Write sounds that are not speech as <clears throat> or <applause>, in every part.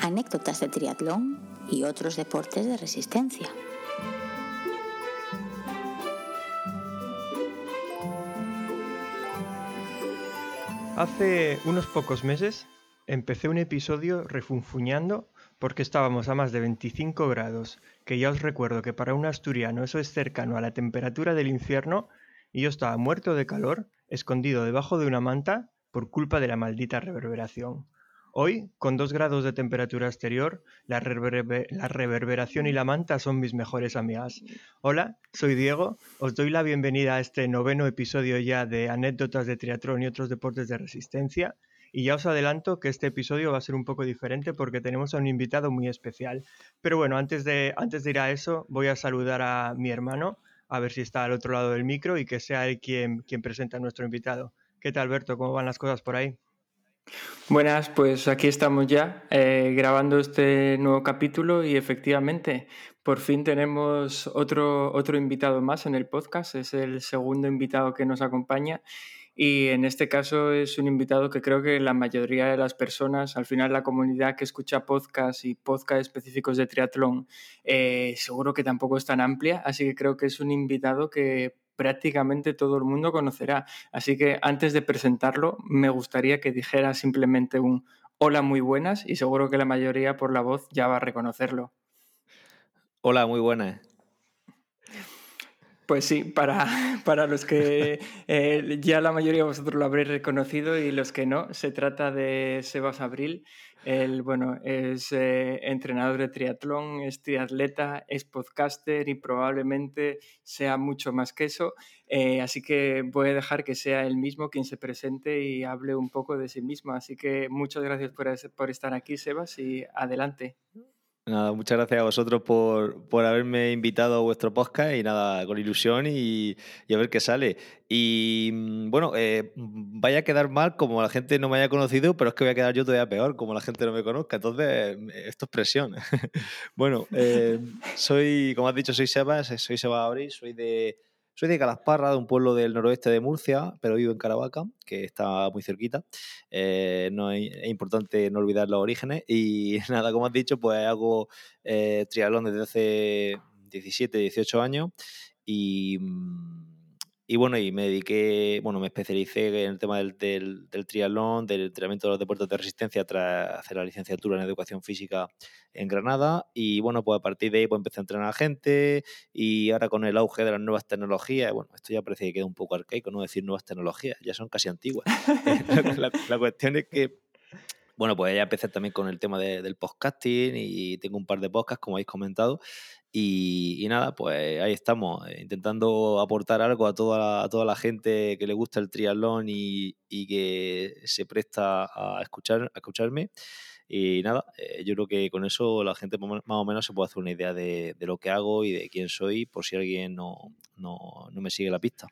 anécdotas de triatlón y otros deportes de resistencia. Hace unos pocos meses empecé un episodio refunfuñando porque estábamos a más de 25 grados, que ya os recuerdo que para un asturiano eso es cercano a la temperatura del infierno, y yo estaba muerto de calor, escondido debajo de una manta por culpa de la maldita reverberación. Hoy, con 2 grados de temperatura exterior, la, la, reverberación y la manta son mis mejores amigas. Hola, soy Diego, os doy la bienvenida a este noveno episodio ya de anécdotas de triatlón y otros deportes de resistencia. Y ya os adelanto que este episodio va a ser un poco diferente porque tenemos a un invitado muy especial. Pero bueno, antes de, antes de ir a eso, voy a saludar a mi hermano, a ver si está al otro lado del micro y que sea él quien, quien presenta a nuestro invitado. ¿Qué tal, Alberto? ¿Cómo van las cosas por ahí? Buenas, pues aquí estamos ya eh, grabando este nuevo capítulo y efectivamente por fin tenemos otro, otro invitado más en el podcast, es el segundo invitado que nos acompaña y en este caso es un invitado que creo que la mayoría de las personas, al final la comunidad que escucha podcast y podcast específicos de triatlón, eh, seguro que tampoco es tan amplia, así que creo que es un invitado que prácticamente todo el mundo conocerá. Así que antes de presentarlo, me gustaría que dijera simplemente un hola muy buenas y seguro que la mayoría por la voz ya va a reconocerlo. Hola, muy buenas. Pues sí, para, <laughs> para los que eh, ya la mayoría de vosotros lo habréis reconocido y los que no, se trata de Sebas Abril. Él, bueno, es eh, entrenador de triatlón, es triatleta, es podcaster y probablemente sea mucho más que eso. Eh, así que voy a dejar que sea él mismo quien se presente y hable un poco de sí mismo. Así que muchas gracias por, por estar aquí, Sebas, y adelante. Nada, muchas gracias a vosotros por, por, haberme invitado a vuestro podcast y nada, con ilusión y, y a ver qué sale. Y mm, bueno, eh, vaya a quedar mal como la gente no me haya conocido, pero es que voy a quedar yo todavía peor como la gente no me conozca. Entonces, esto es presión. <laughs> bueno, eh, soy, como has dicho, soy Sebas, soy Sebas Abril, soy de soy de Calasparra, de un pueblo del noroeste de Murcia, pero vivo en Caravaca, que está muy cerquita. Eh, no es, importante no olvidar los orígenes. Y <laughs> nada, como has dicho, pues hago eh, triatlón desde hace 17, 18 años. Y mm, y bueno, y me dediqué, bueno, me especialicé en el tema del, del, triatlón, del entrenamiento de los deportes de resistencia tras hacer la licenciatura en educación física en Granada. Y bueno, pues a partir de ahí pues empecé a entrenar a gente y ahora con el auge de las nuevas tecnologías, bueno, esto ya parece que queda un poco arcaico, no decir nuevas tecnologías, ya son casi antiguas. <laughs> la, cuestión es que bueno, pues ya empecé también con el tema del podcasting y tengo un par de podcasts, como habéis comentado, y, nada, pues ahí estamos, eh, intentando aportar algo a toda la, toda la gente que le gusta el triatlón y, que se presta a, escuchar, a escucharme. Y nada, eh, yo creo que con eso la gente más o menos se puede hacer una idea de, lo que hago y de quién soy, por si alguien no, no, no me sigue la pista.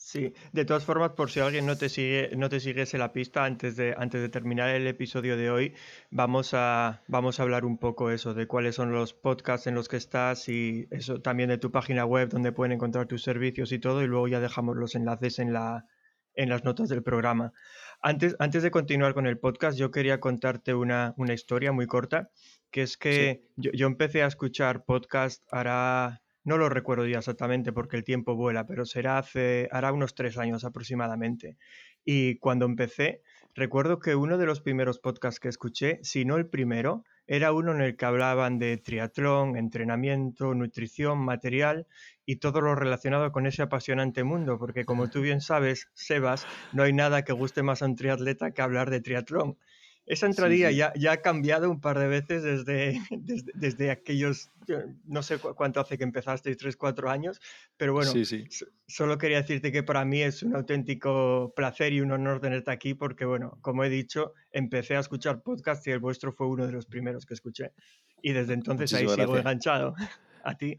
Sí, de todas formas, por si alguien no te sigue, no te sigues en la pista, antes de, antes de terminar el episodio de hoy, vamos a, vamos a hablar un poco eso, de cuáles son los podcasts en los que estás y eso también de tu página web donde pueden encontrar tus servicios y todo, y luego ya dejamos los enlaces en la, en las notas del programa. Antes, antes de continuar con el podcast, yo quería contarte una, una historia muy corta, que es que yo, yo empecé a escuchar podcast hará no lo recuerdo ya exactamente porque el tiempo vuela, pero será hace, hará unos tres años aproximadamente. Y cuando empecé, recuerdo que uno de los primeros podcasts que escuché, si no el primero, era uno en el que hablaban de triatlón, entrenamiento, nutrición, material y todo lo relacionado con ese apasionante mundo, porque como tú bien sabes, Sebas, no hay nada que guste más a un triatleta que hablar de triatlón. Esa entradilla Ya, ya, ha cambiado un par de veces desde, <laughs> desde, aquellos, no sé cuánto hace que empezaste, tres, cuatro años, pero bueno, solo quería decirte que para mí es un auténtico placer y un honor tenerte aquí porque, bueno, como he dicho, empecé a escuchar podcast y el vuestro fue uno de los primeros que escuché. Y desde entonces ahí sigo enganchado <laughs> a ti.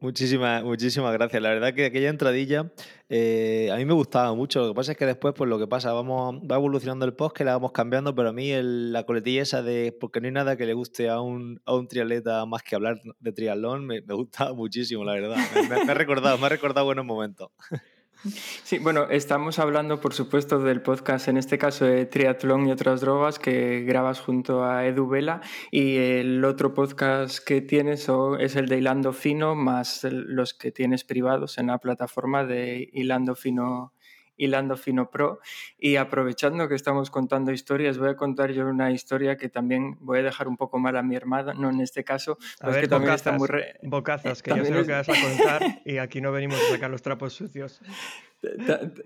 muchísimas, muchísimas gracias. La verdad que aquella entradilla eh, a mí me gustaba mucho. Lo que pasa es que después, pues lo que pasa, vamos, va evolucionando el post, que la vamos cambiando, pero a mí la coletilla esa de porque no hay nada que le guste a un, a un triatleta más que hablar de triatlón, me, me gustaba <laughs> muchísimo, la verdad. Me, ha recordado, me ha recordado buenos momentos. <laughs> Sí, bueno, estamos hablando, por supuesto, del podcast, en este caso de Triatlón y otras drogas, que grabas junto a Edu Vela. Y el otro podcast que tienes es el de Hilando Fino, más los que tienes privados en la plataforma de Hilando Fino Hilando Fino Pro. Y aprovechando que estamos contando historias, voy a contar yo una historia que también voy a dejar un poco mal a mi hermana, no en este caso, a ver, que también está muy... Bocazas, que <laughs> yo sé lo que vas a contar y aquí no venimos a sacar los trapos sucios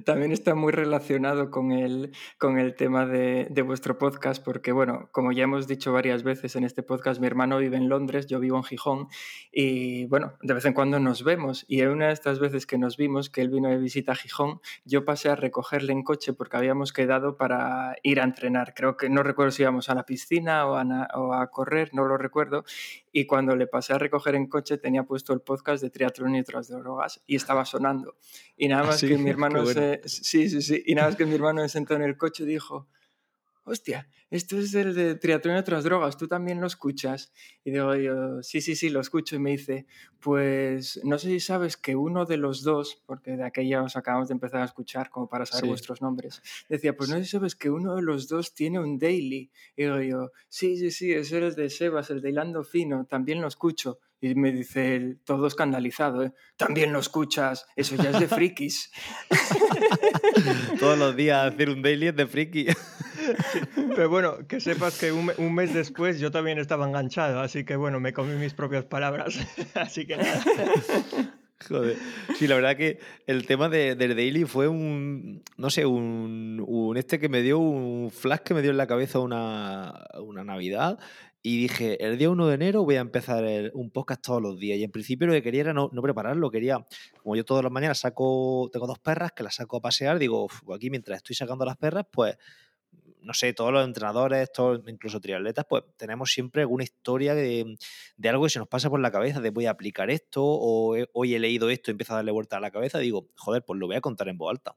también está muy relacionado con el, con el tema de, de, vuestro podcast, porque, bueno, como ya hemos dicho varias veces en este podcast, mi hermano vive en Londres, yo vivo en Gijón, y bueno, de vez en cuando nos vemos. Y en una de estas veces que nos vimos, que él vino de visita a Gijón, yo pasé a recogerle en coche porque habíamos quedado para ir a entrenar. Creo que no recuerdo si íbamos a la piscina o a, o a correr, no lo recuerdo y cuando le pasé a recoger en coche tenía puesto el podcast de triatlón y otras drogas y estaba sonando. Y nada ah, más que mi <laughs> hermano se... Sí, sí, sí. Y nada más que mi hermano se sentó en el coche y dijo, hostia, esto es el de triatlón y otras drogas, tú también lo escuchas. Y digo yo, sí, sí, sí, lo escucho. Y me dice, pues no sé si sabes que uno de los dos, porque de aquella os acabamos de empezar a escuchar como para saber vuestros nombres, decía, pues no sé si sabes que uno de los dos tiene un daily. Y digo yo, sí, sí, sí, es el de Sebas, el de Hilando Fino, también lo escucho. Y me dice él, todo escandalizado, ¿eh? también lo escuchas, eso ya es de frikis. <laughs> Todos los días hacer un daily es de friki. Pero bueno, que sepas que un, mes después yo también estaba enganchado, así que bueno, me comí mis propias palabras. <laughs> así que nada. Joder. Sí, la verdad que el tema de, del Daily fue un, no sé, un, un, este que me dio, un flash que me dio en la cabeza una, una Navidad y dije, el día 1 de enero voy a empezar un podcast todos los días. Y en principio lo que quería era no, no, prepararlo, quería, como yo todas las mañanas saco, tengo dos perras que las saco a pasear, digo, aquí mientras estoy sacando las perras, pues no sé, todos los entrenadores, todos, incluso triatletas, pues tenemos siempre alguna historia de, algo que se nos pasa por la cabeza, de voy a aplicar esto, o hoy he leído esto empiezo a darle vuelta a la cabeza, digo, joder, pues lo voy a contar en voz alta.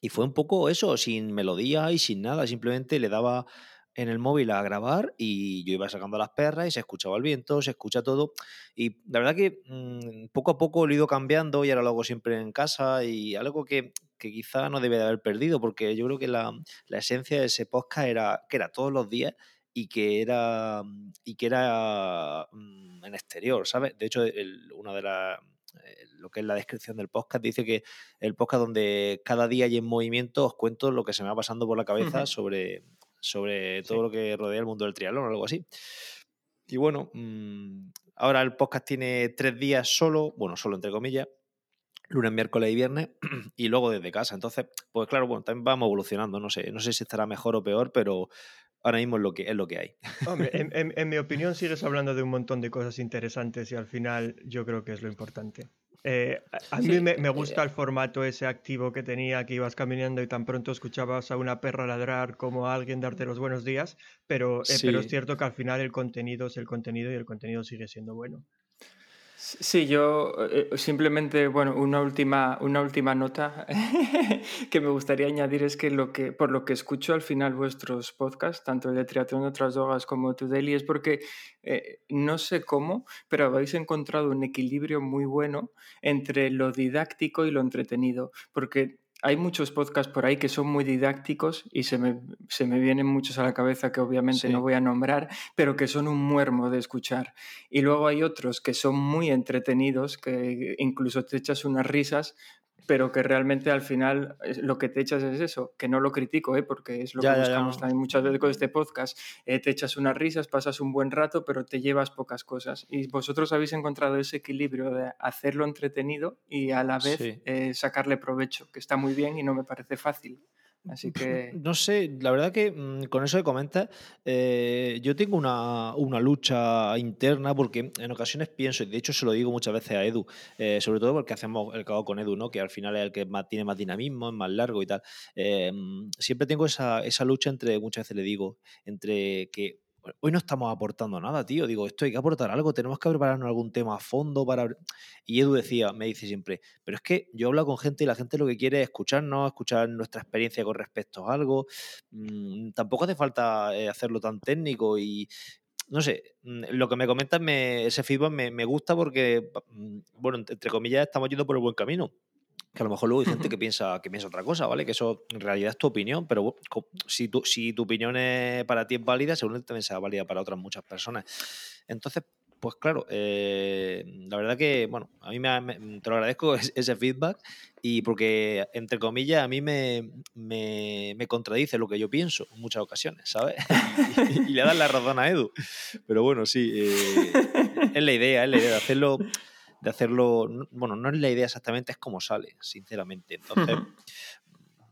Y fue un poco eso, sin melodía y sin nada, simplemente le daba en el móvil a grabar y yo iba sacando las perras y se escuchaba el viento, se escucha todo. Y la verdad que mm, poco a poco lo he ido cambiando y ahora lo hago siempre en casa y algo que, que quizá no debe de haber perdido porque yo creo que la, la, esencia de ese podcast era que era todos los días y que era y que era mm, en exterior, ¿sabes? De hecho, el, una de las eh, lo que es la descripción del podcast, dice que el podcast donde cada día hay en movimiento os cuento lo que se me va pasando por la cabeza sobre, sobre todo lo que rodea el mundo del triatlón o algo así. Y bueno, mm, ahora el podcast tiene tres días solo, bueno, solo entre comillas, lunes, miércoles y viernes, <clears throat> y luego desde casa. Entonces, pues claro, bueno, también vamos evolucionando, no sé, no sé si estará mejor o peor, pero ahora mismo es lo que, es lo que hay. Hombre, en, <laughs> en mi opinión sigues hablando de un montón de cosas interesantes y al final yo creo que es lo importante. Eh, a mí me, eh, gusta el formato ese activo que tenía, que ibas caminando y tan pronto escuchabas a una perra ladrar como a alguien darte los buenos días, pero, eh, pero es cierto que al final el contenido es el contenido y el contenido sigue siendo bueno. Sí, yo eh, simplemente, bueno, una última, una última nota <laughs> que me gustaría añadir es que, lo que por lo que escucho al final vuestros podcasts, tanto el de Triatlón de otras drogas como Tu Daily, es porque eh, no sé cómo, pero habéis encontrado un equilibrio muy bueno entre lo didáctico y lo entretenido, porque hay muchos podcasts por ahí que son muy didácticos y se me, se me vienen muchos a la cabeza que obviamente no voy a nombrar, pero que son un muermo de escuchar. Y luego hay otros que son muy entretenidos, que incluso te echas unas risas, pero que realmente al final lo que te echas es eso, que no lo critico, ¿eh? porque es lo que buscamos también muchas veces con este podcast. Eh, te echas unas risas, pasas un buen rato, pero te llevas pocas cosas. Y vosotros habéis encontrado ese equilibrio de hacerlo entretenido y a la vez eh, sacarle provecho, que está muy bien y no me parece fácil. Así que. No sé, la verdad que mm, con eso que comentas, eh, yo tengo una, lucha interna porque en ocasiones pienso, y de hecho se lo digo muchas veces a Edu, eh, sobre todo porque hacemos el cabo con Edu, ¿no? que al final es el que más, tiene más dinamismo, es más largo y tal. Eh, mm, siempre tengo esa, esa lucha entre, muchas veces le digo, entre que hoy no estamos aportando nada, tío. Digo, esto hay que aportar algo, tenemos que prepararnos algún tema a fondo para... Y Edu decía, me dice siempre, pero es que yo hablo con gente y la gente lo que quiere es escucharnos, escuchar nuestra experiencia con respecto a algo. Mm, tampoco hace falta eh, hacerlo tan técnico y... No sé, mm, lo que me comentas, me, ese feedback me, me gusta porque, mm, bueno, entre comillas, estamos yendo por el buen camino que a lo mejor luego hay gente que piensa, que piensa otra cosa, ¿vale? Que eso en realidad es tu opinión, pero si tu, si tu opinión es, para ti es válida, seguramente también sea válida para otras muchas personas. Entonces, pues claro, eh, la verdad que, bueno, a mí me, te lo agradezco <laughs> ese feedback y porque, entre comillas, a mí me, me, contradice lo que yo pienso en muchas ocasiones, ¿sabes? <laughs> y, le das la razón a Edu. Pero bueno, sí, eh, es la idea, es la idea de hacerlo, de hacerlo, bueno, no es la idea exactamente, es como sale, sinceramente. Entonces,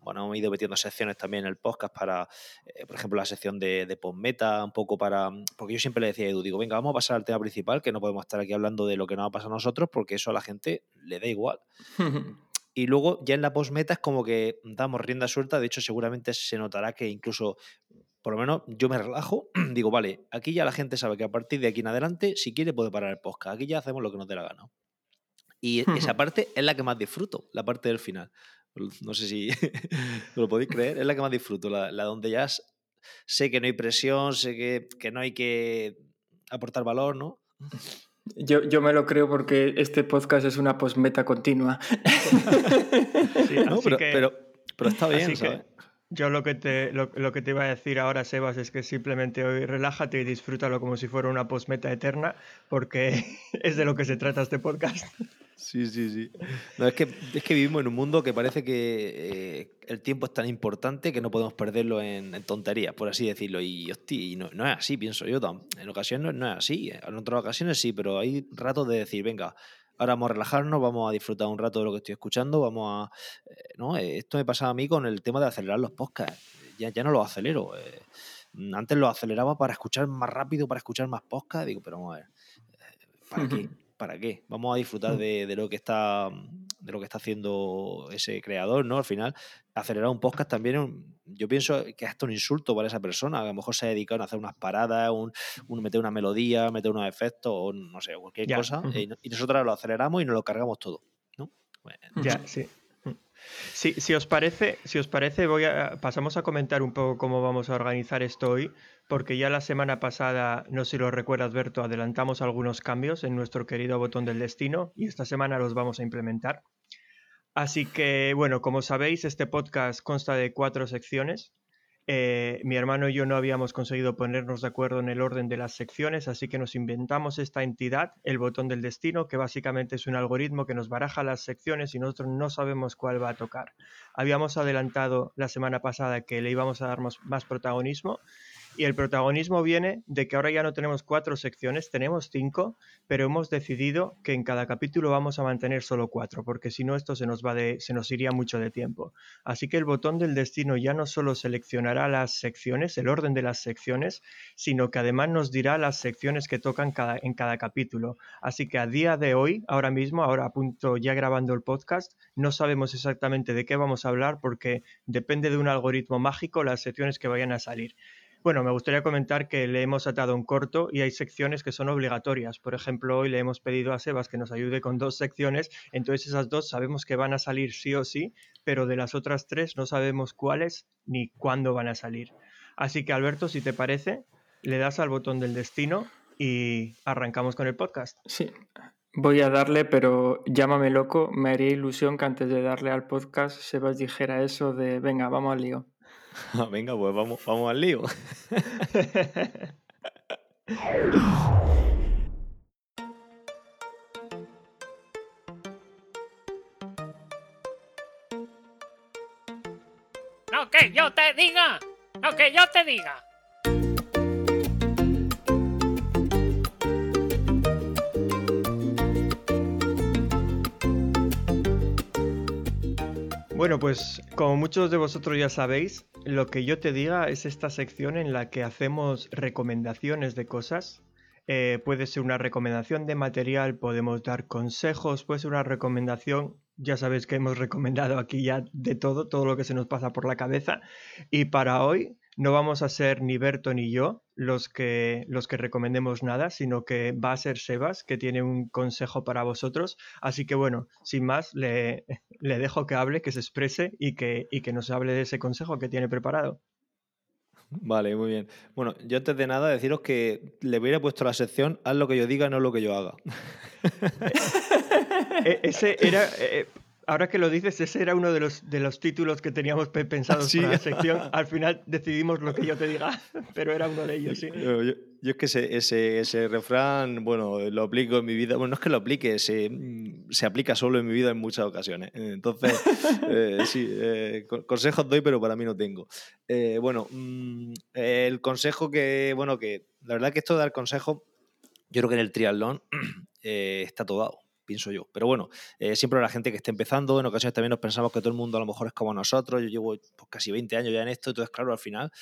bueno, hemos ido metiendo secciones también en el podcast para, eh, por ejemplo, la sección de, de postmeta, un poco para. Porque yo siempre le decía a Edu, digo, venga, vamos a pasar al tema principal, que no podemos estar aquí hablando de lo que nos ha pasado a nosotros, porque eso a la gente le da igual. <laughs> y luego ya en la postmeta es como que damos rienda suelta, de hecho, seguramente se notará que incluso por lo menos yo me relajo, <clears throat> digo, vale, aquí ya la gente sabe que a partir de aquí en adelante, si quiere, puede parar el podcast. Aquí ya hacemos lo que nos dé la gana. Y esa parte es la que más disfruto, la parte del final. No sé si <laughs> lo podéis creer. Es la que más disfruto, la, donde ya sé que no hay presión, sé que, que no hay que aportar valor, ¿no? Yo, yo, me lo creo porque este podcast es una postmeta continua. <laughs> Sí, pero, pero, pero, está bien, ¿sabes? Yo lo que, te, lo, lo, que te iba a decir ahora, Sebas, es que simplemente hoy relájate y disfrútalo como si fuera una postmeta eterna, porque <laughs> es de lo que se trata este podcast. Sí, sí, sí. No, es, que, es que vivimos en un mundo que parece que eh, el tiempo es tan importante que no podemos perderlo en, tonterías, por así decirlo. Y, no, no, es así, pienso yo. En ocasiones no, es así. En otras ocasiones sí, pero hay ratos de decir, venga, ahora vamos a relajarnos, vamos a disfrutar un rato de lo que estoy escuchando, vamos a... Eh, ¿no? Esto me pasaba a mí con el tema de acelerar los podcasts. Ya, ya no los acelero. Eh, antes los aceleraba para escuchar más rápido, para escuchar más podcasts. Digo, pero vamos a ver, ¿para qué? <laughs> ¿para qué? Vamos a disfrutar mm. de, lo que está de lo que está haciendo ese creador, ¿no? Al final, acelerar un podcast también, yo pienso que es hasta un insulto para esa persona. A lo mejor se ha dedicado a hacer unas paradas, un, meter una melodía, meter unos efectos, o no sé, cualquier cosa. y, nosotros lo aceleramos y nos lo cargamos todo, ¿no? ya, sí. Sí, si os parece, si os parece, voy a, pasamos a comentar un poco cómo vamos a organizar esto hoy, porque ya la semana pasada, no sé si lo recuerdas, Berto, adelantamos algunos cambios en nuestro querido botón del destino y esta semana los vamos a implementar. Así que, bueno, como sabéis, este podcast consta de cuatro secciones. Eh, mi hermano y yo no habíamos conseguido ponernos de acuerdo en el orden de las secciones, así que nos inventamos esta entidad, el botón del destino, que básicamente es un algoritmo que nos baraja las secciones y nosotros no sabemos cuál va a tocar. Habíamos adelantado la semana pasada que le íbamos a dar más protagonismo y el protagonismo viene de que ahora ya no tenemos cuatro secciones, tenemos cinco, pero hemos decidido que en cada capítulo vamos a mantener solo cuatro, porque si no esto se nos va de, se nos iría mucho de tiempo. Así que el botón del destino ya no solo seleccionará las secciones, el orden de las secciones, sino que además nos dirá las secciones que tocan cada, en cada capítulo. Así que a día de hoy, ahora mismo, ahora a punto ya grabando el podcast, no sabemos exactamente de qué vamos a hablar porque depende de un algoritmo mágico las secciones que vayan a salir. Bueno, me gustaría comentar que le hemos atado un corto y hay secciones que son obligatorias. Por ejemplo, hoy le hemos pedido a Sebas que nos ayude con dos secciones, entonces esas dos sabemos que van a salir sí o sí, pero de las otras tres no sabemos cuáles ni cuándo van a salir. Así que Alberto, si te parece, le das al botón del destino y arrancamos con el podcast. Sí, voy a darle, pero llámame loco, me haría ilusión que antes de darle al podcast Sebas dijera eso de, venga, vamos al lío. <laughs> Venga, pues vamos, vamos al lío. <laughs> No que yo te diga, no que yo te diga. Bueno, pues como muchos de vosotros ya sabéis, lo que yo te diga es esta sección en la que hacemos recomendaciones de cosas. Eh, puede ser una recomendación de material, podemos dar consejos, puede ser una recomendación. Ya sabéis que hemos recomendado aquí ya de todo, todo lo que se nos pasa por la cabeza. Y para hoy no vamos a ser ni Berto ni yo los que, los que recomendemos nada, sino que va a ser Sebas, que tiene un consejo para vosotros. Así que bueno, sin más, le, le dejo que hable, que se exprese y que, y que nos hable de ese consejo que tiene preparado. Vale, muy bien. Bueno, yo antes de nada deciros que le hubiera puesto la sección haz lo que yo diga, no lo que yo haga. <laughs> E, ese era... Eh, ahora que lo dices, ese era uno de los, de los títulos que teníamos pe- pensados ¿Ah, sí? para la sección. <laughs> Al final decidimos lo que yo te diga, <laughs> pero era uno de ellos, sí. Yo, yo- yo es que ese, ese, ese refrán, bueno, lo aplico en mi vida. Bueno, no es que lo aplique, se, mm, se aplica solo en mi vida en muchas ocasiones. Entonces, <laughs> eh, sí, eh, co- consejos doy, pero para mí no tengo. Eh, bueno, mm, el consejo que, bueno, que la verdad que esto de dar consejos, yo creo que en el triatlón <clears throat> eh, está todo dado, pienso yo. Pero bueno, eh, siempre la gente que esté empezando, en ocasiones también nos pensamos que todo el mundo a lo mejor es como nosotros. Yo llevo pues, casi 20 años ya en esto, entonces, claro, al final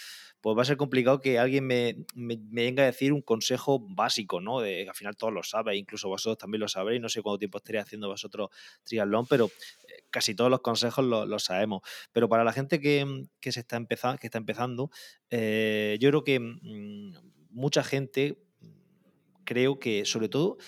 pues va a ser complicado que alguien me, me- me venga a decir un consejo básico, ¿no? De al final todos lo sabéis, incluso vosotros también lo sabréis, no sé cuánto tiempo estaréis haciendo vosotros triatlón, pero eh, casi todos los consejos lo- los sabemos. Pero para la gente que, que se está empezando, que está empezando, eh, yo creo que mm, mucha gente, creo que sobre todo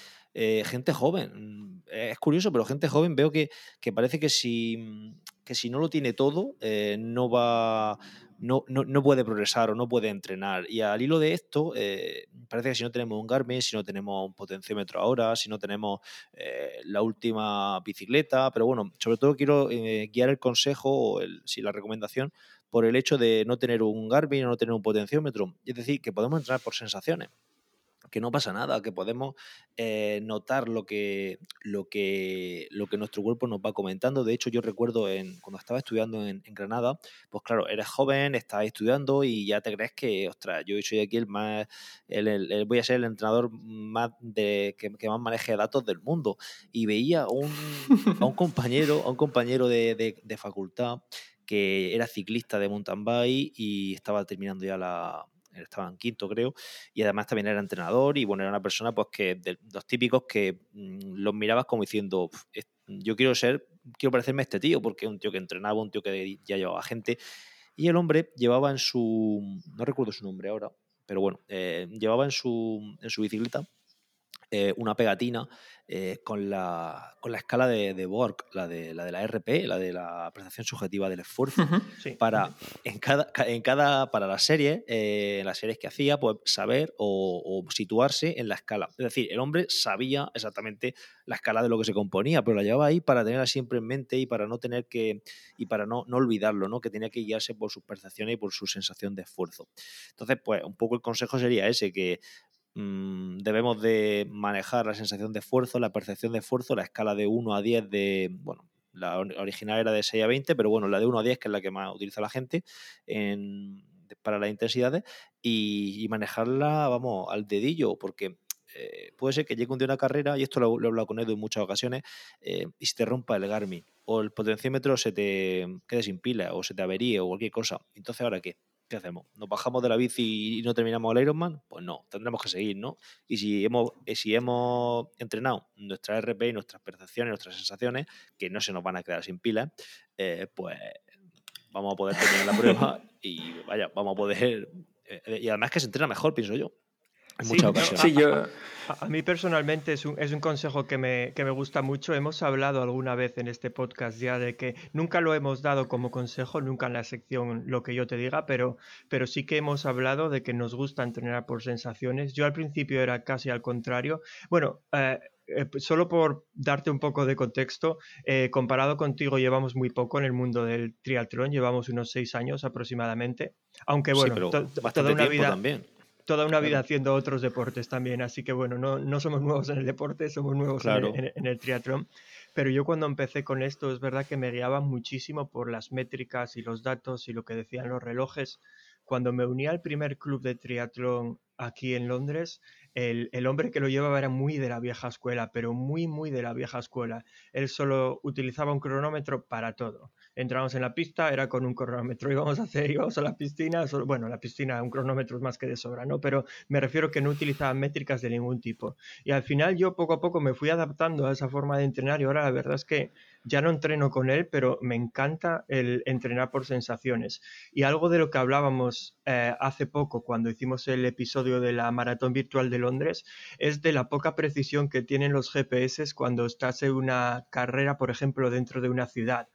eh, gente joven, es curioso, pero gente joven veo que, que parece que si, mm, que si no lo tiene todo, eh, no va no, no, no puede progresar o no puede entrenar. Y al hilo de esto, eh, parece que si no tenemos un Garmin, si no tenemos un potenciómetro ahora, si no tenemos eh, la última bicicleta, pero bueno, sobre todo quiero guiar el consejo o el, sí, la recomendación por el hecho de no tener un Garmin o no tener un potenciómetro. Es decir, que podemos entrenar por sensaciones que no pasa nada, que podemos eh, notar lo que, lo, que, lo que nuestro cuerpo nos va comentando. De hecho, yo recuerdo en, cuando estaba estudiando en, Granada, pues claro, eres joven, estás estudiando y ya te crees que, ostras, yo soy aquí el más, el, voy a ser el entrenador más de, que, más maneje datos del mundo. Y veía un, a un compañero, a un compañero de, de- de facultad que era ciclista de mountain bike y estaba terminando ya la, estaba en quinto creo, y además también era entrenador y bueno, era una persona pues que de los típicos que mm, los mirabas como diciendo, "Uf, es- yo quiero ser, quiero parecerme a este tío, porque un tío que entrenaba, un tío que ya llevaba gente, y el hombre llevaba en su, no recuerdo su nombre ahora, pero bueno, eh, llevaba en su, en su bicicleta eh, una pegatina eh, con, la, con la escala de, de Borg, la de, la de la RP, la de la apreciación subjetiva del esfuerzo. Sí. para en cada, ca- en cada para las series, eh, en las series que hacía, pues saber o, o situarse en la escala. Es decir, el hombre sabía exactamente la escala de lo que se componía, pero la llevaba ahí para tenerla siempre en mente y para no tener que y para no, no olvidarlo, ¿no? Que tenía que guiarse por sus percepciones y por su sensación de esfuerzo. Entonces, pues un poco el consejo sería ese, que mm, debemos de manejar la sensación de esfuerzo, la percepción de esfuerzo, la escala de 1 a 10 de, bueno, la or- original era de 6 a 20, pero bueno, la de 1 a 10, que es la que más utiliza la gente en- para las intensidades, y, manejarla, vamos, al dedillo, porque eh, puede ser que llegue un día una carrera, y esto lo, lo he hablado con Edu en muchas ocasiones, eh, y se te rompa el Garmin, o el potenciómetro se te quede sin pila, o se te averíe, o cualquier cosa. Entonces, ¿ahora qué? ¿Qué hacemos? ¿Nos bajamos de la bici y no terminamos el Ironman? Pues no, tendremos que seguir, ¿no? Y si hemos, eh, si hemos entrenado nuestra RP y nuestras percepciones, nuestras sensaciones, que no se nos van a quedar sin pilas, eh, pues vamos a poder terminar la prueba <laughs> y vaya, vamos a poder. eh, y además que se entrena mejor, pienso yo. En Sí, muchas no, ocasiones. Sí, yo, A, mí personalmente es un, es un consejo que me, que me gusta mucho. Hemos hablado alguna vez en este podcast ya de que nunca lo hemos dado como consejo, nunca en la sección lo que yo te diga, pero, pero sí que hemos hablado de que nos gusta entrenar por sensaciones. Yo al principio era casi al contrario. Bueno, eh, eh, solo por darte un poco de contexto, eh, comparado contigo llevamos muy poco en el mundo del triatlón, llevamos unos seis años aproximadamente, aunque Sí, bueno, pero to- to- bastante toda una tiempo vida también. Toda una vida haciendo otros deportes también, así que bueno, no, no somos nuevos en el deporte, somos nuevos en el- Claro. en, el, en el triatlón. Pero yo cuando empecé con esto es verdad que me guiaba muchísimo por las métricas y los datos y lo que decían los relojes. Cuando me uní al primer club de triatlón aquí en Londres, el, el hombre que lo llevaba era muy de la vieja escuela, pero muy, muy de la vieja escuela. Él solo utilizaba un cronómetro para todo. Entramos en la pista, era con un cronómetro. <laughs> Íbamos a hacer, íbamos a la piscina, bueno, la piscina un cronómetro es más que de sobra, ¿no? Pero me refiero que no utilizaba métricas de ningún tipo. Y al final yo poco a poco me fui adaptando a esa forma de entrenar y ahora la verdad es que ya no entreno con él, pero me encanta el entrenar por sensaciones. Y algo de lo que hablábamos eh, hace poco cuando hicimos el episodio de la maratón virtual de Londres es de la poca precisión que tienen los GPS cuando estás en una carrera, por ejemplo, dentro de una ciudad.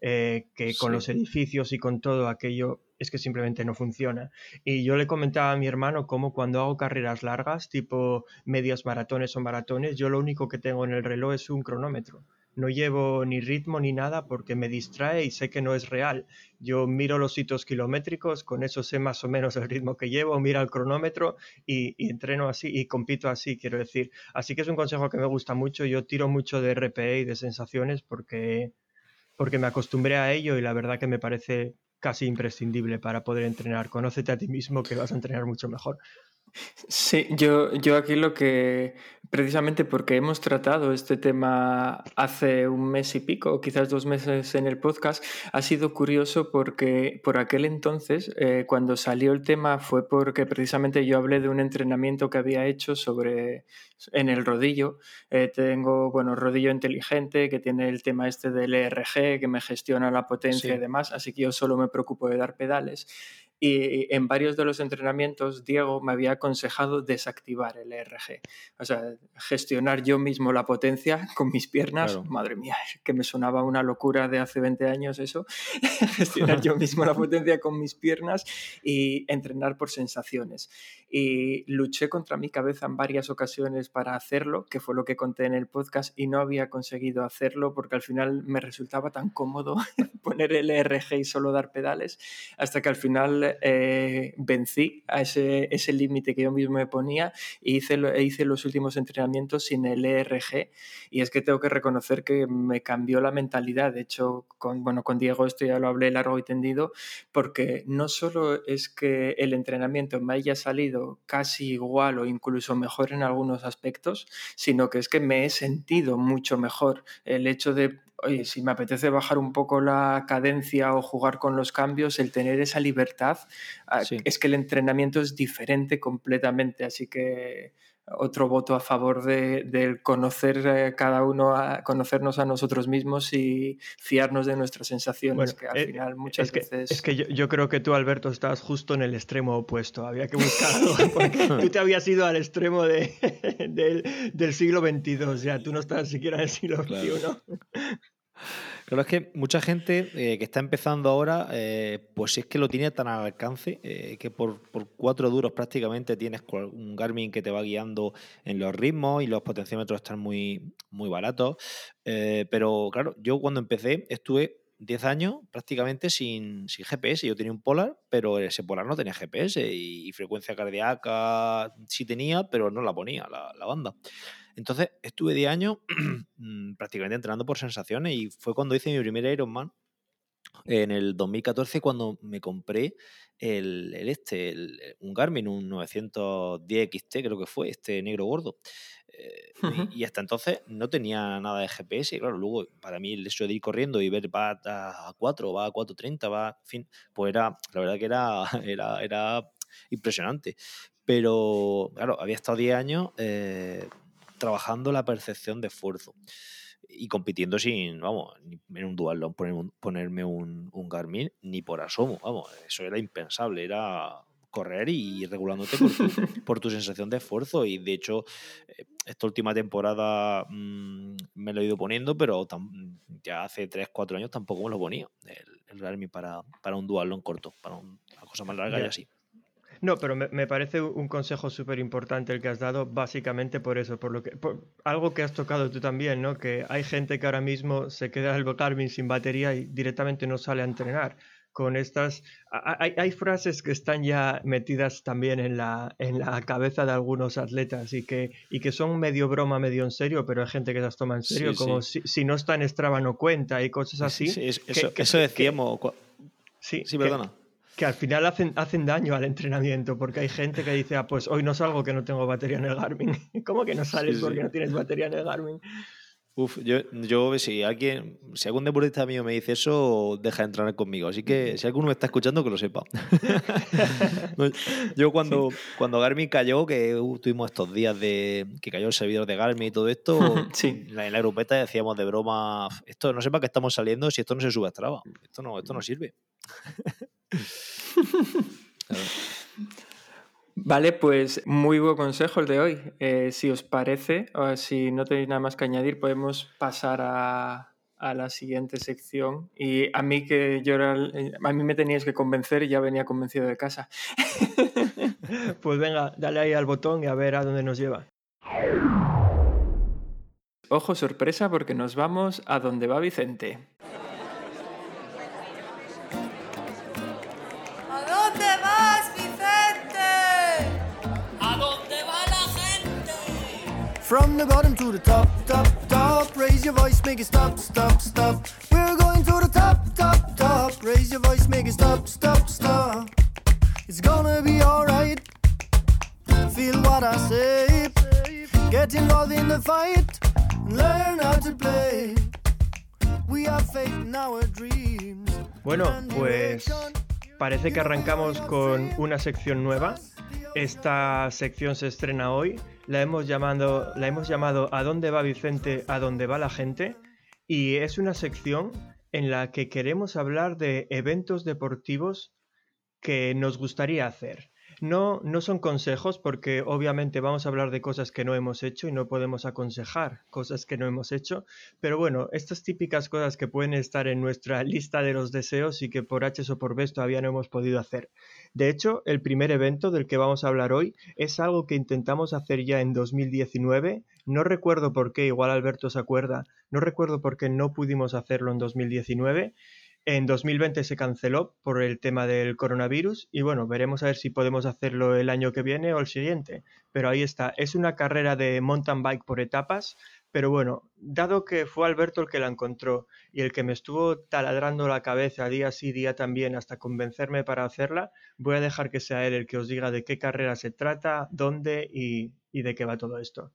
Eh, que con Sí. los edificios y con todo aquello es que simplemente no funciona. Y yo le comentaba a mi hermano cómo cuando hago carreras largas, tipo medias maratones o maratones, yo lo único que tengo en el reloj es un cronómetro. no llevo ni ritmo ni nada porque me distrae y sé que no es real. Yo miro los sitios kilométricos, con eso sé más o menos el ritmo que llevo, miro el cronómetro y, entreno así y compito así, quiero decir. Así que es un consejo que me gusta mucho. Yo tiro mucho de RPE y de sensaciones porque, porque me acostumbré a ello y la verdad que me parece casi imprescindible para poder entrenar. Conócete a ti mismo que vas a entrenar mucho mejor. Sí, yo, yo aquí lo que, precisamente porque hemos tratado este tema hace un mes y pico, quizás dos meses en el podcast, ha sido curioso porque por aquel entonces, eh, cuando salió el tema, fue porque precisamente yo hablé de un entrenamiento que había hecho sobre en el rodillo. Eh, tengo, bueno, rodillo inteligente que tiene el tema este del ERG, que me gestiona la potencia y demás, así que yo solo me preocupo de dar pedales. Y en varios de los entrenamientos, Diego me había aconsejado desactivar el ERG. O sea, gestionar yo mismo la potencia con mis piernas. Madre mía, <laughs> que me sonaba una locura de hace 20 años eso. <laughs> gestionar <laughs> yo mismo la potencia con mis piernas y entrenar por sensaciones. Y luché contra mi cabeza en varias ocasiones para hacerlo, que fue lo que conté en el podcast, y no había conseguido hacerlo porque al final me resultaba tan cómodo <laughs> poner el ERG y solo dar pedales, hasta que al final eh, vencí a ese, ese límite que yo mismo me ponía e hice, e hice los últimos entrenamientos sin el ERG. Y es que tengo que reconocer que me cambió la mentalidad. De hecho, con, bueno, con Diego esto ya lo hablé largo y tendido, porque no solo es que el entrenamiento me haya salido casi igual o incluso mejor en algunos aspectos, sino que es que me he sentido mucho mejor. El hecho de oye, si me apetece bajar un poco la cadencia o jugar con los cambios, el tener esa libertad, ah, es que el entrenamiento es diferente completamente. Así que otro voto a favor de, conocer eh, cada uno, a, conocernos a nosotros mismos y fiarnos de nuestras sensaciones, que al eh, final muchas veces... Es que yo, creo que tú, Alberto, estás justo en el extremo opuesto. Había que buscar algo, <laughs> porque tú te habías ido al extremo de, <laughs> del, siglo XXII, ya tú no estás siquiera en el siglo XXI. Claro, <laughs> es que mucha gente eh, que está empezando ahora, eh, pues es que lo tiene tan al alcance eh, que por, cuatro duros prácticamente tienes un Garmin que te va guiando en los ritmos y los potenciómetros están muy, muy baratos. pero claro, yo cuando empecé estuve 10 años prácticamente sin, sin, GPS. Yo tenía un Polar, pero ese Polar no tenía GPS y, frecuencia cardíaca sí tenía, pero no la ponía la, la banda. Entonces estuve 10 años <clears throat> mm, prácticamente entrenando por sensaciones y fue cuando hice mi primer Ironman en el 2014 cuando me compré el, este, un Garmin, un 910 XT creo que fue, este negro gordo. Eh, y, hasta entonces no tenía nada de GPS. Y claro, luego para mí el hecho de ir corriendo y ver va a 4, va a 4.30, va, en fin, pues era, la verdad que era, <laughs> era, era impresionante. Pero claro, había estado 10 años eh, trabajando la percepción de esfuerzo y compitiendo sin, vamos, en un dual ponerme un, un, Garmin ni por asomo, vamos, eso era impensable, era correr y regulándote <laughs> por tu, sensación de esfuerzo y de hecho eh, esta última temporada mm, me lo he ido poniendo pero ya hace 3, 4 años tampoco me lo ponía el, Garmin para, para un en corto, para una cosa más larga y así. No, pero me, parece un consejo súper importante el que has dado, básicamente por eso, por lo que algo que has tocado tú también, ¿no? Que hay gente que ahora mismo se queda el Garmin sin batería y directamente no sale a entrenar. Con estas, hay, frases que están ya metidas también en la, en la cabeza de algunos atletas y que, y que son medio broma, medio en serio, pero hay gente que las toma en serio, como Si, no está en Strava no cuenta y cosas así. Sí, eso, eso, decíamos. sí, sí, perdona que al final hacen, hacen daño al entrenamiento, porque hay gente que dice, ah, pues hoy no salgo que no tengo batería en el Garmin. <laughs> ¿Cómo que no sales porque no tienes batería en el Garmin? Uf, yo, yo si alguien, si algún deportista mío me dice eso, deja de entrenar conmigo. Así que si alguno me está escuchando, que lo sepa. <laughs> <laughs> yo cuando, cuando Garmin cayó, que tuvimos estos días de que cayó el servidor de Garmin y todo esto, sí. en, la, grupeta decíamos de broma, esto no sepa que estamos saliendo si esto no se sube a Strava. Esto no, esto no sirve. <laughs> Vale, pues muy buen consejo el de hoy. Eh, si os parece, o si no tenéis nada más que añadir, podemos pasar a, la siguiente sección. Y a mí que yo era, a mí me teníais que convencer y ya venía convencido de casa. <laughs> pues venga, dale ahí al botón y a ver a dónde nos lleva. ojo sorpresa porque nos vamos a donde va Vicente. From the bottom to the top, top, top. Raise your voice, make it stop, stop, stop. We're going to the top, top, top. Raise your voice, make it stop, stop, stop. It's gonna be alright. Feel what I say. Get involved in the fight. Learn how to play. We have faith in our dreams. Bueno, pues parece que arrancamos con una sección nueva. Esta sección se estrena hoy. La hemos llamado, la hemos llamado ¿A dónde va Vicente? ¿A dónde va la gente? Y es una sección en la que queremos hablar de eventos deportivos que nos gustaría hacer. No, no son consejos porque obviamente vamos a hablar de cosas que no hemos hecho y no podemos aconsejar cosas que no hemos hecho, pero bueno, estas típicas cosas que pueden estar en nuestra lista de los deseos y que por H o por B todavía no hemos podido hacer. De hecho, el primer evento del que vamos a hablar hoy es algo que intentamos hacer ya en 2019. No recuerdo por qué, igual Alberto se acuerda, no recuerdo por qué no pudimos hacerlo en 2019. En 2020 se canceló por el tema del coronavirus y bueno, veremos a ver si podemos hacerlo el año que viene o el siguiente. Pero ahí está, es una carrera de mountain bike por etapas, pero bueno, dado que fue Alberto el que la encontró y el que me estuvo taladrando la cabeza día sí, día también hasta convencerme para hacerla, voy a dejar que sea él el que os diga de qué carrera se trata, dónde y, y de qué va todo esto.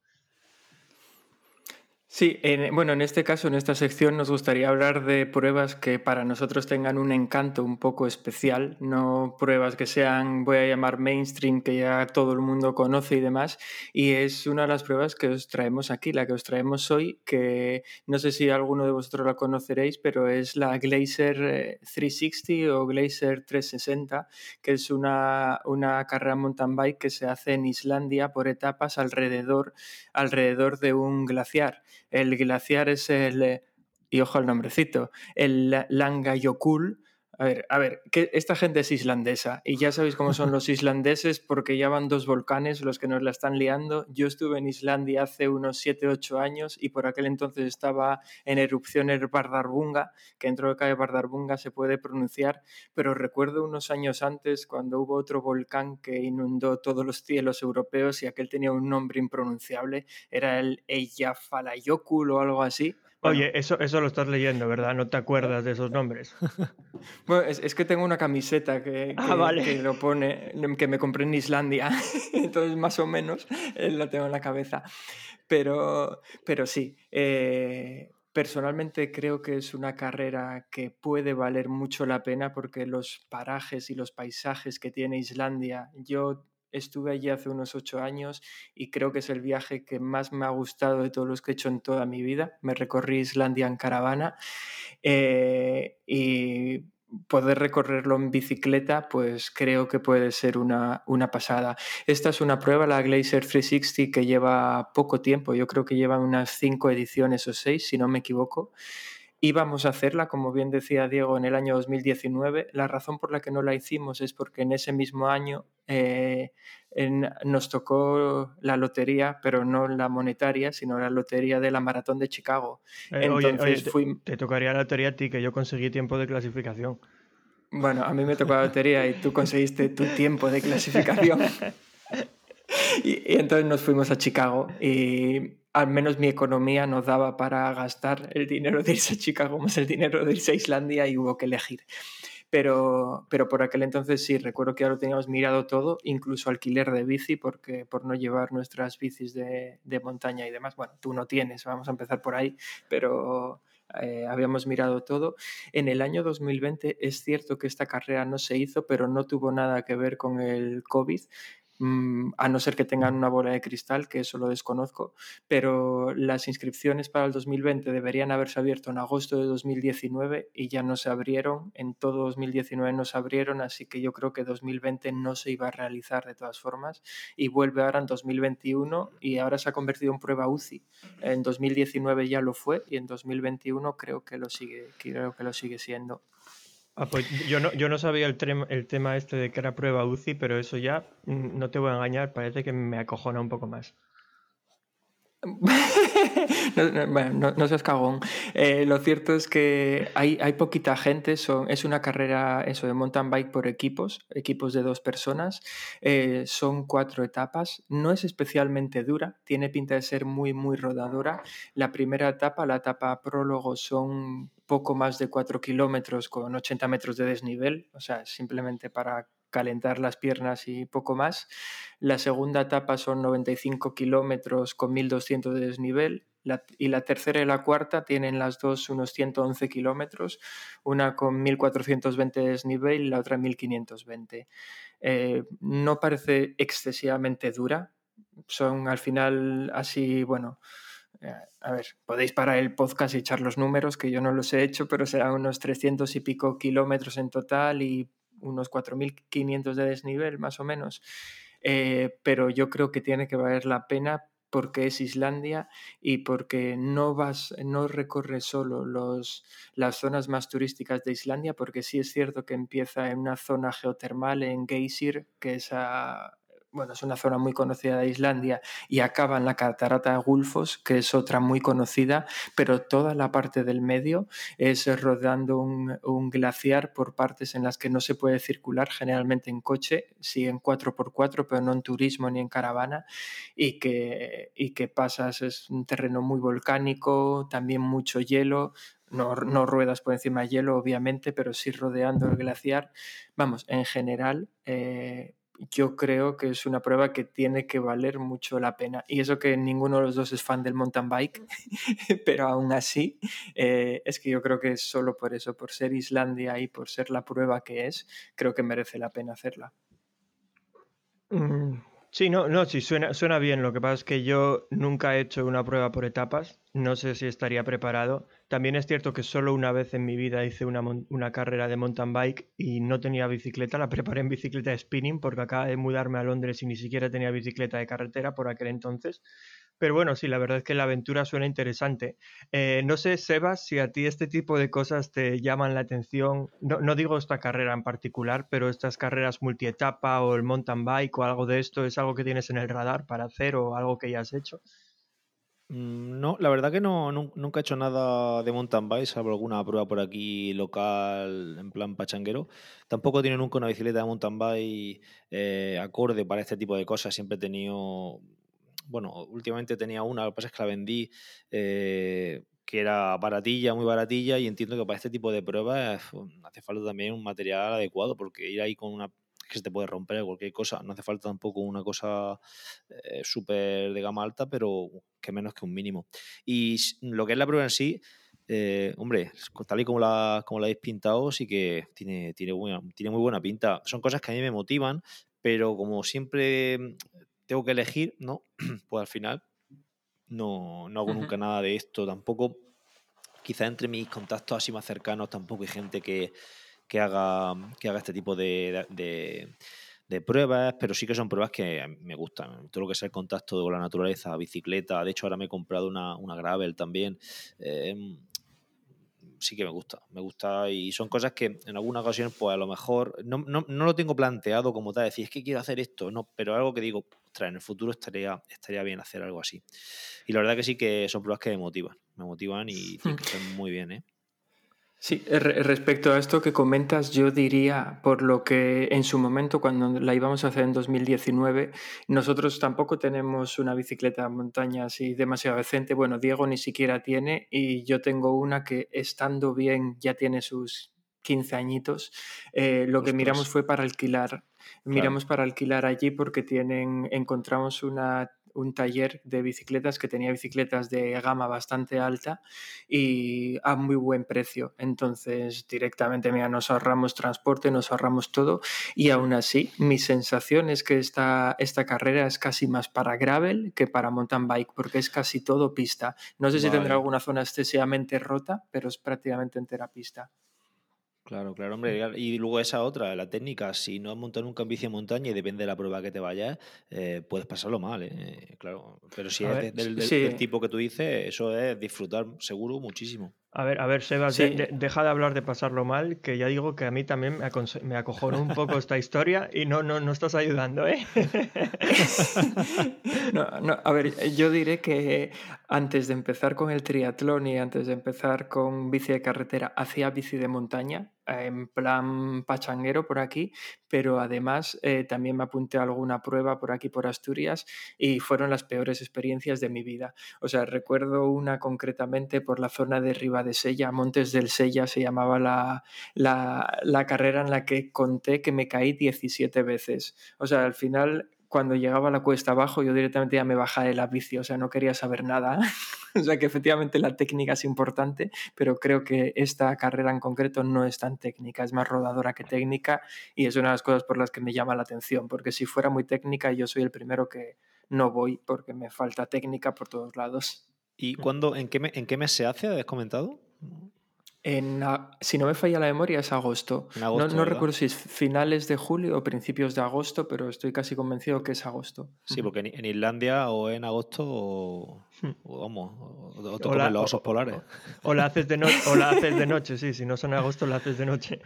Sí, en- bueno, en este caso, en esta sección, nos gustaría hablar de pruebas que para nosotros tengan un encanto un poco especial, no pruebas que sean, voy a llamar mainstream, que ya todo el mundo conoce y demás. Y es una de las pruebas que os traemos aquí, la que os traemos hoy, que no sé si alguno de vosotros la conoceréis, pero es la Glacier eh, 360 o Glacier 360, que es una, una carrera mountain bike que se hace en Islandia por etapas alrededor, alrededor de un glaciar. El glaciar es el, y ojo al nombrecito, el La- Langayokul. A ver, a ver, que esta gente es islandesa y ya sabéis cómo son los <laughs> islandeses porque ya van dos volcanes los que nos la están liando. Yo estuve en Islandia hace unos 7, 8 años y por aquel entonces estaba en erupción el Bardarbunga, que dentro de cada Bardarbunga se puede pronunciar, pero recuerdo unos años antes cuando hubo otro volcán que inundó todos los cielos europeos y aquel tenía un nombre impronunciable, era el Eyjafjallajökull o algo así. Bueno, Oye, eso, eso lo estás leyendo, ¿verdad? No te acuerdas de esos nombres. <laughs> Bueno, es, es que tengo una camiseta que, Ah, que- vale. que lo pone, que me compré en Islandia, <laughs> entonces más o menos eh, lo tengo en la cabeza. Pero, pero sí, eh, personalmente creo que es una carrera que puede valer mucho la pena porque los parajes y los paisajes que tiene Islandia, yo estuve allí hace unos ocho años y creo que es el viaje que más me ha gustado de todos los que he hecho en toda mi vida. Me recorrí Islandia en caravana eh, y poder recorrerlo en bicicleta, pues creo que puede ser una, una pasada. Esta es una prueba, la Glacier 360, que lleva poco tiempo, yo creo que lleva unas cinco ediciones o seis, si no me equivoco. Íbamos a hacerla, como bien decía Diego, en el año 2019. La razón por la que no la hicimos es porque en ese mismo año eh, en- nos tocó la lotería, pero no la monetaria, sino la lotería de la Maratón de Chicago. Eh, oye, Entonces oye, te, fui- te tocaría la lotería a ti, que yo conseguí tiempo de clasificación. Bueno, a mí me tocó la lotería y tú conseguiste tu tiempo de clasificación. <laughs> Y, y entonces nos fuimos a Chicago y al menos mi economía nos daba para gastar el dinero de irse a Chicago más el dinero de irse a Islandia y hubo que elegir. Pero, pero por aquel entonces sí, recuerdo que ya lo teníamos mirado todo, incluso alquiler de bici, porque por no llevar nuestras bicis de, de montaña y demás. Bueno, tú no tienes, vamos a empezar por ahí, pero eh, habíamos mirado todo. En el año 2020 es cierto que esta carrera no se hizo, pero no tuvo nada que ver con el COVID. Mm, a no ser que tengan una bola de cristal, que eso lo desconozco, pero las inscripciones para el 2020 deberían haberse abierto en agosto de 2019 y ya no se abrieron, en todo 2019 no se abrieron, así que yo creo que 2020 no se iba a realizar de todas formas y vuelve ahora en 2021 y ahora se ha convertido en prueba UCI. En 2019 ya lo fue y en 2021 creo que lo sigue, creo que lo sigue siendo. Ah, pues yo no, yo no sabía el, el tema este de que era prueba UCI, pero eso ya, mm, no te voy a engañar, parece que me acojona un poco más. <laughs> no, no, bueno, no, seas cagón. Eh, lo cierto es que hay, hay poquita gente, son, es una carrera eso de mountain bike por equipos, equipos de dos personas, eh, son cuatro etapas, no es especialmente dura, tiene pinta de ser muy, muy rodadora. La primera etapa, la etapa prólogo, son poco más de cuatro kilómetros con 80 metros de desnivel, o sea, simplemente para calentar las piernas y poco más. La segunda etapa son 95 kilómetros con 1200 de desnivel. Y la tercera y la cuarta tienen las dos unos 111 kilómetros, una con 1420 de desnivel y la otra 1520. Eh, no parece excesivamente dura, son al final así, bueno, eh, a ver, podéis parar el podcast y echar los números, que yo no los he hecho, pero serán unos 300 y pico kilómetros en total y unos 4.500 de desnivel, más o menos. Eh, pero yo creo que tiene que valer la pena porque es Islandia y porque no vas, no recorres solo los, las zonas más turísticas de Islandia, porque sí es cierto que empieza en una zona geotermal en Geysir, que es a- bueno, es una zona muy conocida de Islandia, y acaba en la catarata de Gulfos, que es otra muy conocida, pero toda la parte del medio es rodando un, glaciar por partes en las que no se puede circular, generalmente en coche, sí en 4x4, pero no en turismo ni en caravana, y que, y que pasas, es un terreno muy volcánico, también mucho hielo, no, no ruedas por encima de hielo, obviamente, pero sí rodeando el glaciar. Vamos, en general, eh, yo creo que es una prueba que tiene que valer mucho la pena. Y eso que ninguno de los dos es fan del mountain bike, <laughs> pero aún así, eh, es que yo creo que solo por eso, por ser Islandia y por ser la prueba que es, creo que merece la pena hacerla. Mm, Sí, no, no, sí, suena, suena bien. Lo que pasa es que yo nunca he hecho una prueba por etapas. No sé si estaría preparado. También es cierto que solo una vez en mi vida hice una, una carrera de mountain bike y no tenía bicicleta. La preparé en bicicleta de spinning porque acaba de mudarme a Londres y ni siquiera tenía bicicleta de carretera por aquel entonces. Pero bueno, sí, la verdad es que la aventura suena interesante. Eh, no sé, Sebas, si a ti este tipo de cosas te llaman la atención. No, no digo esta carrera en particular, pero estas carreras multietapa o el mountain bike o algo de esto, ¿es algo que tienes en el radar para hacer o algo que ya has hecho? Mm, No, la verdad que no, nun- nunca he hecho nada de mountain bike, salvo alguna prueba por aquí local, en plan pachanguero. Tampoco he tenido nunca una bicicleta de mountain bike eh, acorde para este tipo de cosas. Siempre he tenido, bueno, últimamente tenía una, lo que pasa es que la vendí, eh, que era baratilla, muy baratilla, y entiendo que para este tipo de pruebas hace falta también un material adecuado, porque ir ahí con una que se te puede romper cualquier cosa, no hace falta tampoco una cosa eh, súper de gama alta, pero que menos que un mínimo. Y lo que es la prueba en sí, eh, hombre, tal y como la, habéis pintado, sí que tiene, tiene, buena- tiene muy buena pinta. Son cosas que a mí me motivan, pero como siempre tengo que elegir, ¿no? <clears throat> Pues al final no, no hago nunca nada de esto. Tampoco, quizá entre mis contactos así más cercanos, tampoco hay gente que, que haga, que haga este tipo de, de- de pruebas, pero sí que son pruebas que me gustan. Todo lo que es el contacto con la naturaleza, bicicleta. De hecho, ahora me he comprado una, una gravel también. eh, sí que me gusta, me gusta y son cosas que en alguna ocasión pues a lo mejor no, no, no lo tengo planteado como tal, decir es que quiero hacer esto, no, pero algo que digo, ostras, en el futuro estaría, estaría bien hacer algo así. Y la verdad que sí que son pruebas que me motivan, me motivan y tienen que <laughs> estar muy bien, ¿eh? Sí, re- respecto a esto que comentas, yo diría, por lo que en su momento, cuando la íbamos a hacer en 2019, nosotros tampoco tenemos una bicicleta de montaña así demasiado decente. Bueno, Diego ni siquiera tiene y yo tengo una que estando bien ya tiene sus 15 añitos. Eh, lo que miramos fue para alquilar. Miramos para alquilar allí porque tienen, encontramos una, un taller de bicicletas que tenía bicicletas de gama bastante alta y a muy buen precio. Entonces, directamente, mira, nos ahorramos transporte, nos ahorramos todo y aún así, mi sensación es que esta, esta carrera es casi más para gravel que para mountain bike porque es casi todo pista. No sé si tendrá alguna zona excesivamente rota, pero es prácticamente entera pista. Claro, claro, hombre. Y luego esa otra, la técnica, si no has montado nunca en bici de montaña y depende de la prueba que te vayas, eh, puedes pasarlo mal, ¿eh? Claro. Pero si A es ver, del, del- sí. del tipo que tú dices, eso es disfrutar seguro muchísimo. A ver, a ver, Sebas, Sí. de- de- deja de hablar de pasarlo mal, que ya digo que a mí también me, me acojonó un poco esta historia y no, no, no estás ayudando, ¿eh? <laughs> <laughs> No, no, a ver, yo diré que antes de empezar con el triatlón y antes de empezar con bici de carretera, hacía bici de montaña, en plan pachanguero por aquí, pero además eh, también me apunté a alguna prueba por aquí por Asturias y fueron las peores experiencias de mi vida. O sea, recuerdo una concretamente por la zona de Riva de Sella, Montes del Sella se llamaba la, la, la carrera en la que conté que me caí 17 veces. O sea, al final cuando llegaba a la cuesta abajo, yo directamente ya me bajaba de la bici, o sea, no quería saber nada. <laughs> o sea, que efectivamente la técnica es importante, pero creo que esta carrera en concreto no es tan técnica, es más rodadora que técnica y es una de las cosas por las que me llama la atención, porque si fuera muy técnica, yo soy el primero que no voy porque me falta técnica por todos lados. ¿Y cuándo, en qué, en qué mes se hace? ¿Has comentado? En, si no me falla la memoria, es agosto. agosto no, no recuerdo si es finales de julio o principios de agosto, pero estoy casi convencido que es agosto. Sí, porque en, en Islandia o en agosto o, Hmm. o vamos, o, o la- los osos polares. O la haces de, no- o la haces de noche, sí, si no son agosto, la haces de noche.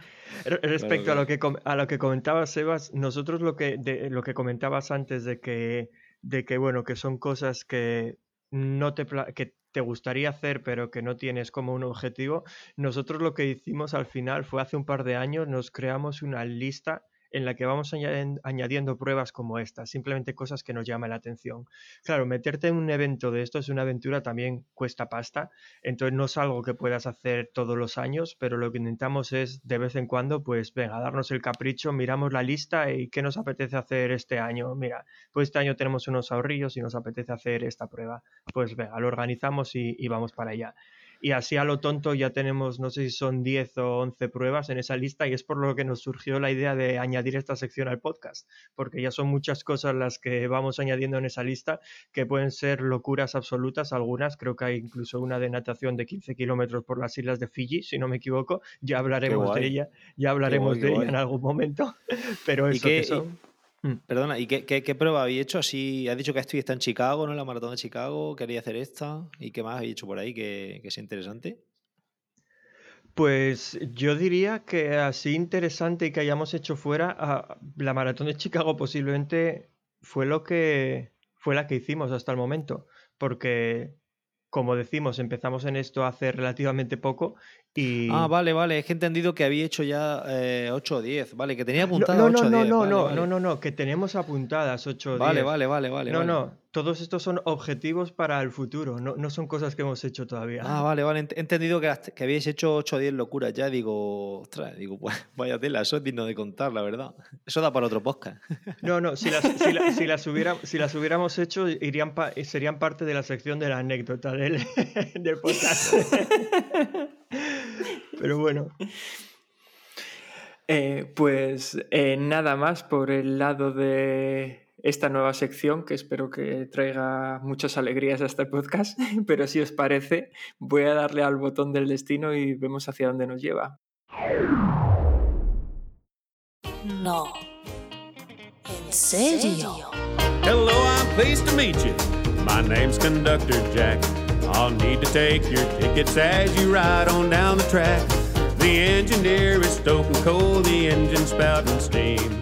Re- Respecto claro. a lo que com- a lo que comentabas, Sebas, nosotros lo que de, lo que comentabas antes de que de que bueno, que son cosas que no te que te gustaría hacer, pero que no tienes como un objetivo. Nosotros lo que hicimos al final fue hace un par de años, nos creamos una lista en la que vamos añadiendo pruebas como esta, simplemente cosas que nos llaman la atención. Claro, meterte en un evento de esto es una aventura, también cuesta pasta, entonces no es algo que puedas hacer todos los años, pero lo que intentamos es de vez en cuando, pues venga, darnos el capricho, miramos la lista y qué nos apetece hacer este año. Mira, pues este año tenemos unos ahorrillos y nos apetece hacer esta prueba. Pues venga, lo organizamos y vamos para allá. Y así a lo tonto ya tenemos, no sé si son 10 o 11 pruebas en esa lista y es por lo que nos surgió la idea de añadir esta sección al podcast, porque ya son muchas cosas las que vamos añadiendo en esa lista que pueden ser locuras absolutas, algunas, creo que hay incluso una de natación de 15 kilómetros por las islas de Fiji, si no me equivoco, ya hablaremos de ella, ya hablaremos guay, de ella en algún momento, <laughs> pero ¿Y eso qué- que son... Mm. Perdona, ¿y qué, qué, qué prueba habéis hecho? Así, has dicho que esto está en Chicago, ¿no? En la maratón de Chicago, quería hacer esta. ¿Y qué más habéis hecho por ahí que, que sea interesante? Pues yo diría que así interesante y que hayamos hecho fuera, ah, la maratón de Chicago posiblemente fue lo que fue la que hicimos hasta el momento, porque como decimos, empezamos en esto hace relativamente poco y Ah, vale, vale. Es que he entendido que había hecho ya eh, 8 o 10. Vale, que tenía no, apuntado no, 8 no, o no, 10. no, vale, no, vale. no, no, no, que tenemos apuntadas 8 o 10. Vale, vale, vale, vale. No, vale. no, todos estos son objetivos para el futuro, no, no son cosas que hemos hecho todavía. Ah, vale, vale. He entendido que, que habíais hecho 8 o 10 locuras ya. Digo, ostras, digo, <laughs> pues vaya tela, eso es digno de contar, la verdad. Eso da para otro podcast. <laughs> No, no, si las, si la- si las, hubiera- si las hubiéramos hecho, irían pa- serían parte de la sección de la anécdota del, <laughs> del podcast. Pero bueno, Eh, pues eh, nada más por el lado de esta nueva sección que espero que traiga muchas alegrías a este podcast, <laughs> pero si os parece voy a darle al botón del destino y vemos hacia dónde nos lleva. No. ¿En serio? Hello, I'm pleased to meet you. My name's Conductor Jack. I'll need to take your tickets as you ride on down the track. The engineer is stoking coal, the engine spouting steam.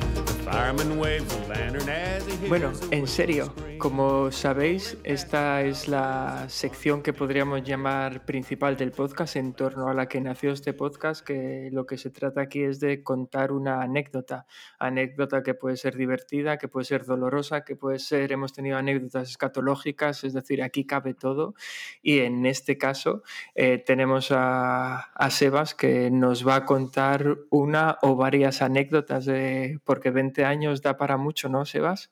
Bueno, en serio, como sabéis, esta es la sección que podríamos llamar principal del podcast en torno a la que nació este podcast, que lo que se trata aquí es de contar una anécdota, anécdota que puede ser divertida, que puede ser dolorosa, que puede ser, hemos tenido anécdotas escatológicas, es decir, aquí cabe todo. Y en este caso eh, tenemos a, a Sebas que nos va a contar una o varias anécdotas, de, porque 20 años da para mucho, ¿no, Sebas?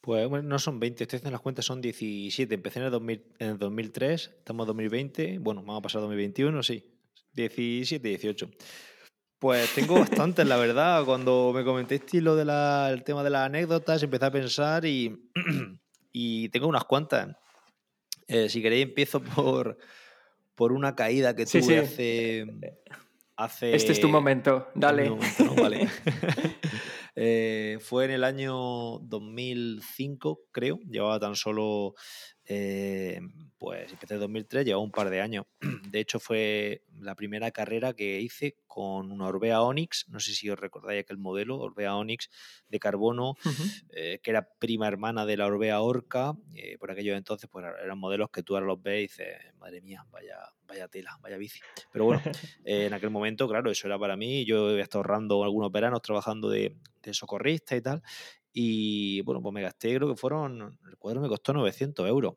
Pues bueno, no son 20, estoy haciendo las cuentas, son 17. Empecé en el, 2000 en el 2003, estamos en 2020, bueno, vamos a pasar a 2021, sí. 17, 18. Pues tengo bastantes, la verdad. Cuando me comentaste lo del tema de las anécdotas, empecé a pensar y, <clears throat> y tengo unas cuantas. Eh, si queréis, empiezo por, por una caída que tuve sí. hace, hace. Este es tu momento, dale. momento, ¿no? Vale. <laughs> Eh, fue en el año 2005, creo. Llevaba tan solo eh, pues empecé en 2003, llevaba un par de años. <clears throat> De hecho, fue la primera carrera que hice con una Orbea Onyx, no sé si os recordáis aquel modelo, Orbea Onyx de carbono, eh, que era prima hermana de la Orbea Orca. eh, por aquellos entonces, pues eran modelos que tú ahora los ves y dices, madre mía, vaya, vaya tela, vaya bici. Pero bueno, <laughs> eh, en aquel momento, claro, eso era para mí. Yo había estado ahorrando algunos veranos trabajando de, de socorrista y tal. Y bueno, pues me gasté, creo que fueron, el cuadro me costó 900 euros.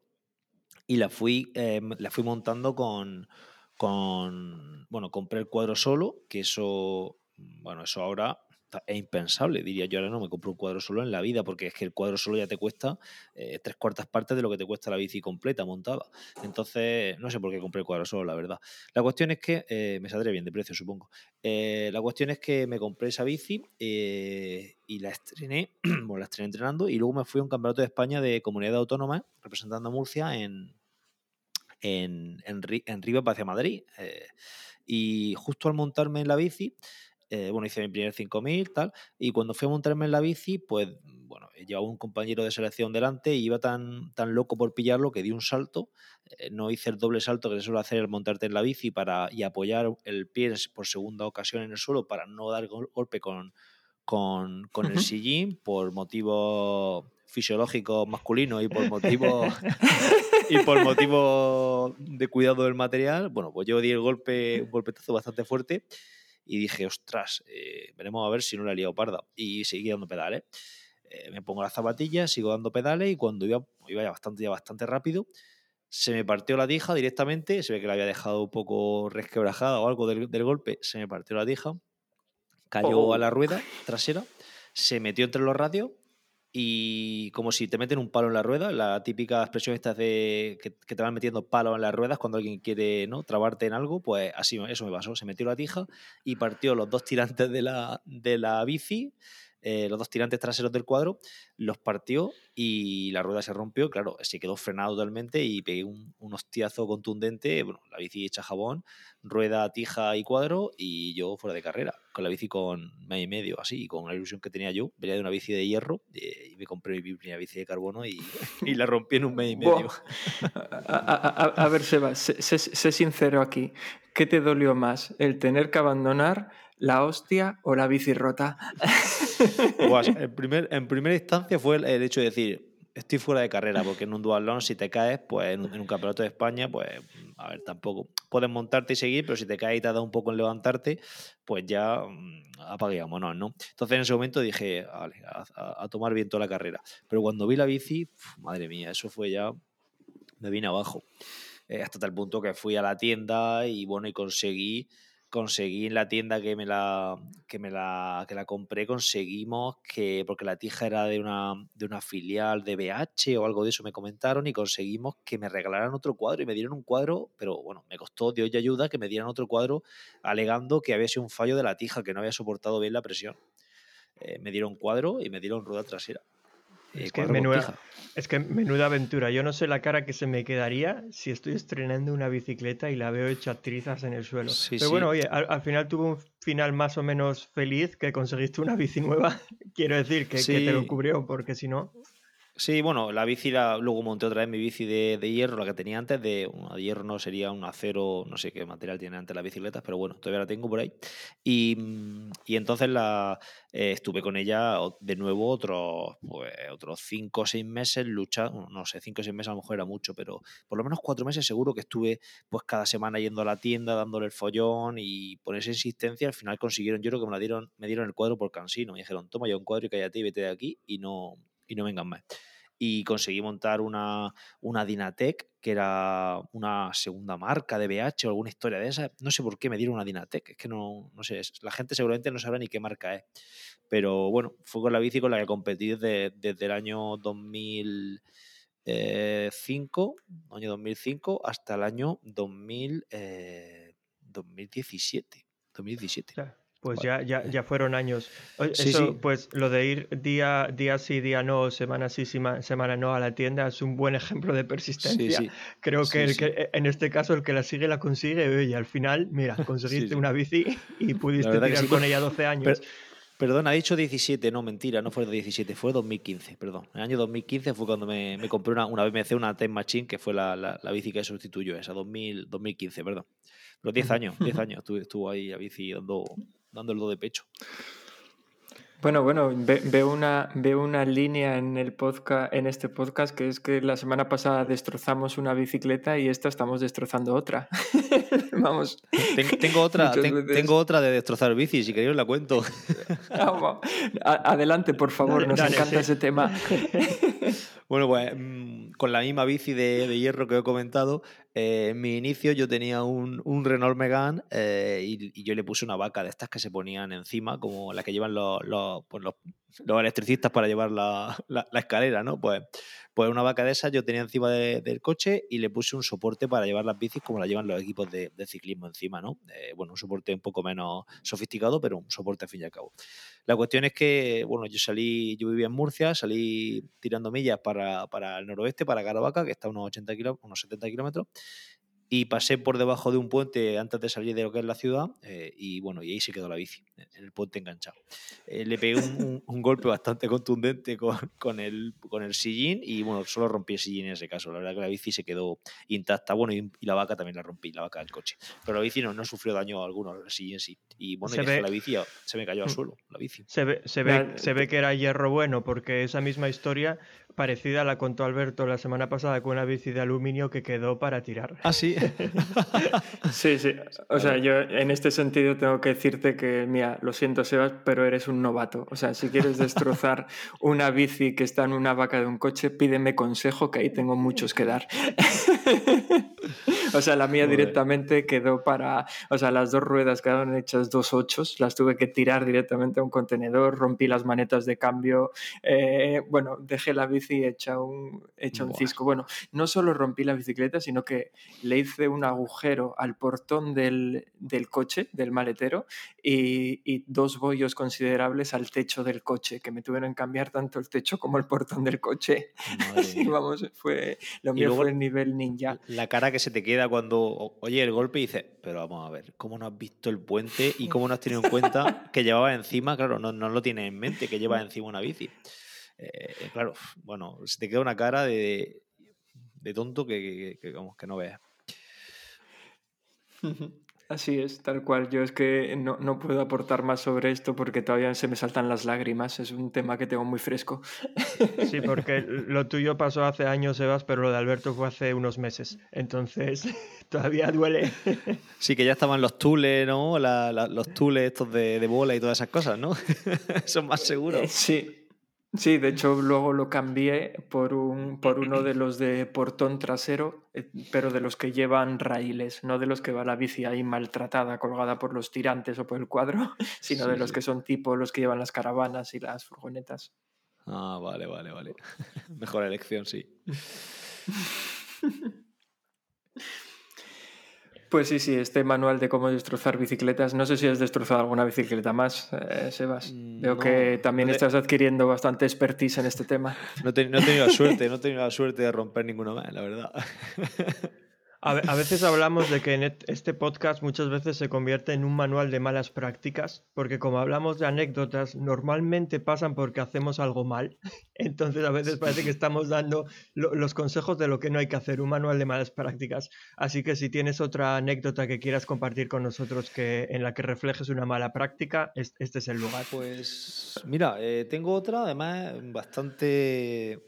Y la fui, eh, la fui montando con, con, bueno, compré el cuadro solo, que eso, bueno, eso ahora es impensable, diría yo, ahora no me compro un cuadro solo en la vida, porque es que el cuadro solo ya te cuesta eh, tres cuartas partes de lo que te cuesta la bici completa montada. Entonces, no sé por qué compré el cuadro solo, la verdad. La cuestión es que, eh, me saldré bien de precio, supongo. Eh, la cuestión es que me compré esa bici eh, y la estrené, <clears throat> bueno, la estrené entrenando y luego me fui a un campeonato de España de comunidad autónoma representando a Murcia en, en, en, en Rivas hacia Madrid. eh, y justo al montarme en la bici, eh, bueno, hice mi primer 5000, tal, y cuando fui a montarme en la bici, pues, bueno, llevaba un compañero de selección delante y iba tan, tan loco por pillarlo que di un salto, eh, no hice el doble salto que se suele hacer al montarte en la bici para, y apoyar el pie por segunda ocasión en el suelo para no dar gol- golpe con, con, con el sillín por motivos fisiológicos masculinos y por motivos <laughs> <laughs> y por motivo de cuidado del material, bueno, pues yo di el golpe, un golpetazo bastante fuerte y dije, ostras, eh, veremos a ver si no la he liado parda. Y seguí dando pedales. Eh, me pongo las zapatillas, sigo dando pedales y cuando iba, iba ya bastante, ya bastante rápido, se me partió la tija directamente, se ve que la había dejado un poco resquebrajada o algo del, del golpe, se me partió la tija, cayó Oh. a la rueda trasera, se metió entre los radios y como si te meten un palo en la rueda, la típica expresión esta de que, te van metiendo palos en las ruedas cuando alguien quiere ¿no? trabarte en algo, pues así eso me pasó. Se metió la tija y partió los dos tirantes de la, de la bici, eh, los dos tirantes traseros del cuadro, los partió y la rueda se rompió. Claro, se quedó frenado totalmente y pegué un, un hostiazo contundente. Bueno, la bici hecha jabón, rueda, tija y cuadro y yo fuera de carrera, con la bici con mes y medio, así, y con la ilusión que tenía yo. Venía de una bici de hierro eh, y me compré mi primera bici de carbono y, y la rompí en un mes y medio. A, a- a- a ver, Seba, sé, sé- sé sincero aquí. ¿Qué te dolió más? ¿El tener que abandonar la hostia o la bici rota? Guas, en, primer, en primera instancia fue el, el hecho de decir, estoy fuera de carrera, porque en un duatlón si te caes, pues en un, en campeonato de España, pues a ver, tampoco puedes montarte y seguir, pero si te caes y te dado un poco en levantarte, pues ya mm, vámonos, ¿no? Entonces en ese momento dije, vale, a, a- a tomar viento la carrera. Pero cuando vi la bici, madre mía, eso fue ya, me vine abajo. Eh, hasta tal punto que fui a la tienda y bueno, y conseguí conseguí en la tienda que me la que me la que la compré conseguimos que porque la tija era de una de una filial de BH o algo de eso me comentaron y conseguimos que me regalaran otro cuadro y me dieron un cuadro pero bueno me costó Dios y ayuda que me dieran otro cuadro alegando que había sido un fallo de la tija que no había soportado bien la presión. Eh, me dieron cuadro y me dieron rueda trasera Es que, cuadro con menuda, es que menuda aventura. Yo no sé la cara que se me quedaría si estoy estrenando una bicicleta y la veo hecha trizas en el suelo. Sí, Pero sí. bueno, oye, al, al final tuvo un final más o menos feliz que conseguiste una bici nueva. <laughs> Quiero decir que, que te lo cubrió, porque si no. Sí, bueno, la bici, la, luego monté otra vez mi bici de, de hierro, la que tenía antes, de una de hierro no sería un acero, no sé qué material tiene antes las bicicletas, pero bueno, todavía la tengo por ahí. Y, mm, y entonces la, eh, estuve con ella de nuevo otros, pues, otros cinco o seis meses luchando, no sé, cinco o seis meses a lo mejor era mucho, pero por lo menos cuatro meses seguro que estuve pues cada semana yendo a la tienda, dándole el follón y por esa insistencia al final consiguieron, yo creo que me la dieron, me dieron el cuadro por cansino, me dijeron, toma ya un cuadro y cállate y vete de aquí y no, y no vengas más y conseguí montar una, una Dynatec, que era una segunda marca de BH o alguna historia de esa. No sé por qué me dieron una Dynatec, es que no, no sé, la gente seguramente no sabrá ni qué marca es. Pero bueno, fue con la bici con la que competí desde, desde el año 2005, año 2005 hasta el año 2000, eh, 2017. 2017. ya, Pues ya, ya, ya fueron años. Oye, Sí, Eso, sí. pues lo de ir día, día sí, día no, semana sí, sema- semana no a la tienda es un buen ejemplo de persistencia. sí. Creo que, el que en este caso el que la sigue la consigue y al final, mira, <laughs> conseguiste una bici y pudiste tirar con ella 12 años. Pero, Perdón, ha dicho 17, no, mentira, no fue 17, fue 2015, perdón. El año 2015 fue cuando me, me compré una, una BMC, una Time Machine, que fue la, la, la bici que sustituyó esa, 2000, 2015, perdón. Pero 10 años, 10 <laughs> años estuvo, estuvo ahí la bici dando, do de pecho. Bueno, bueno, ve- veo una, veo una línea en el podcast, en este podcast, que es que la semana pasada destrozamos una bicicleta y esta estamos destrozando otra. <laughs> Vamos. Ten- tengo, otra, Muchas ten- veces- tengo otra de destrozar bici, si queréis os la cuento. <laughs> Vamos. A- Adelante, por favor, Dale, nos dale, encanta sí. ese tema. <laughs> Bueno, pues mm, con la misma bici de, hierro que he comentado, eh, en mi inicio yo tenía un, un Renault Megane eh, y, yo le puse una vaca de estas que se ponían encima, como las que llevan los, los, pues los, los electricistas para llevar la, la- la escalera, ¿no? Pues, pues una vaca de esas yo tenía encima de- del coche y le puse un soporte para llevar las bicis como la llevan los equipos de, ciclismo encima, ¿no? Eh, bueno, un soporte un poco menos sofisticado, pero un soporte al fin y al cabo. La cuestión es que, bueno, yo salí, yo vivía en Murcia, salí tirando millas para, para el noroeste, para Caravaca, que está a unos 80 kiló- unos 70 kilómetros, y pasé por debajo de un puente antes de salir de lo que es la ciudad, eh, y bueno, y ahí se quedó la bici, en el puente enganchado. Eh, le pegué un, un- un golpe bastante contundente con, <laughs> con el, con el sillín, y bueno, solo rompí el sillín en ese caso. La verdad que la bici se quedó intacta, bueno, y, y la vaca también la rompí, la vaca del coche. Pero la bici no, no sufrió daño alguno, el sillín sí. Y bueno, y Se dejé ve- la bici, se me cayó al suelo, la bici. Se ve, se, ve, se ve que era hierro bueno, porque esa misma historia parecida la contó Alberto la semana pasada con una bici de aluminio que quedó para tirar. Ah, sí. <laughs> Sí, sí. O sea, yo en este sentido tengo que decirte que, mira, lo siento, Sebas, pero eres un novato. O sea, si quieres destrozar <laughs> una bici que está en una vaca de un coche, pídeme consejo, que ahí tengo muchos que dar. <laughs> O sea, la mía Joder. directamente quedó para. O sea, las dos ruedas quedaron hechas dos ochos, las tuve que tirar directamente a un contenedor, rompí las manetas de cambio. eh, bueno, dejé la bici hecha un, hecha un cisco. Bueno, no solo rompí la bicicleta, sino que le hice un agujero al portón del, del coche, del maletero, y, y dos bollos considerables al techo del coche, que me tuvieron que cambiar tanto el techo como el portón del coche. Madre <laughs> Así, vamos, fue. Lo mío luego- fue el nivel ninja. La cara que se te queda cuando oye el golpe y dices, pero vamos a ver, ¿cómo no has visto el puente y cómo no has tenido en cuenta que llevaba encima? Claro, no, no lo tienes en mente, que lleva encima una bici. Eh, claro, bueno, se te queda una cara de, de tonto que, que- que, que no veas. <laughs> Así es, tal cual. Yo es que no, no puedo aportar más sobre esto porque todavía se me saltan las lágrimas. Es un tema que tengo muy fresco. Sí, porque lo tuyo pasó hace años, Sebas, pero lo de Alberto fue hace unos meses. Entonces, <laughs> todavía duele. Sí, que ya estaban los tules, ¿no? La- la- los tules estos de, de bola y todas esas cosas, ¿no? <laughs> Son más Eh, seguros. Sí, sí, de hecho luego lo cambié por, un, por uno de los de portón trasero, eh, pero de los que llevan raíles, no de los que va la bici ahí maltratada, colgada por los tirantes o por el cuadro, <laughs> sino de los sí. que son tipo los que llevan las caravanas y las furgonetas. Ah, vale, vale, vale. <laughs> Mejor elección, sí. <laughs> Pues sí, sí, este manual de cómo destrozar bicicletas. No sé si has destrozado alguna bicicleta más, eh, Sebas. Veo Mm, que no, también no estás adquiriendo bastante expertise en este tema. No no he tenido la suerte, no he tenido la suerte de romper ninguna más, la verdad. <laughs> A, ve- a veces hablamos de que este podcast muchas veces se convierte en un manual de malas prácticas, porque como hablamos de anécdotas, normalmente pasan porque hacemos algo mal. Entonces a veces parece que estamos dando lo- los consejos de lo que no hay que hacer, un manual de malas prácticas. Así que si tienes otra anécdota que quieras compartir con nosotros que, en la que reflejes una mala práctica, es- este es el lugar. Pues mira, eh, tengo otra, además, bastante.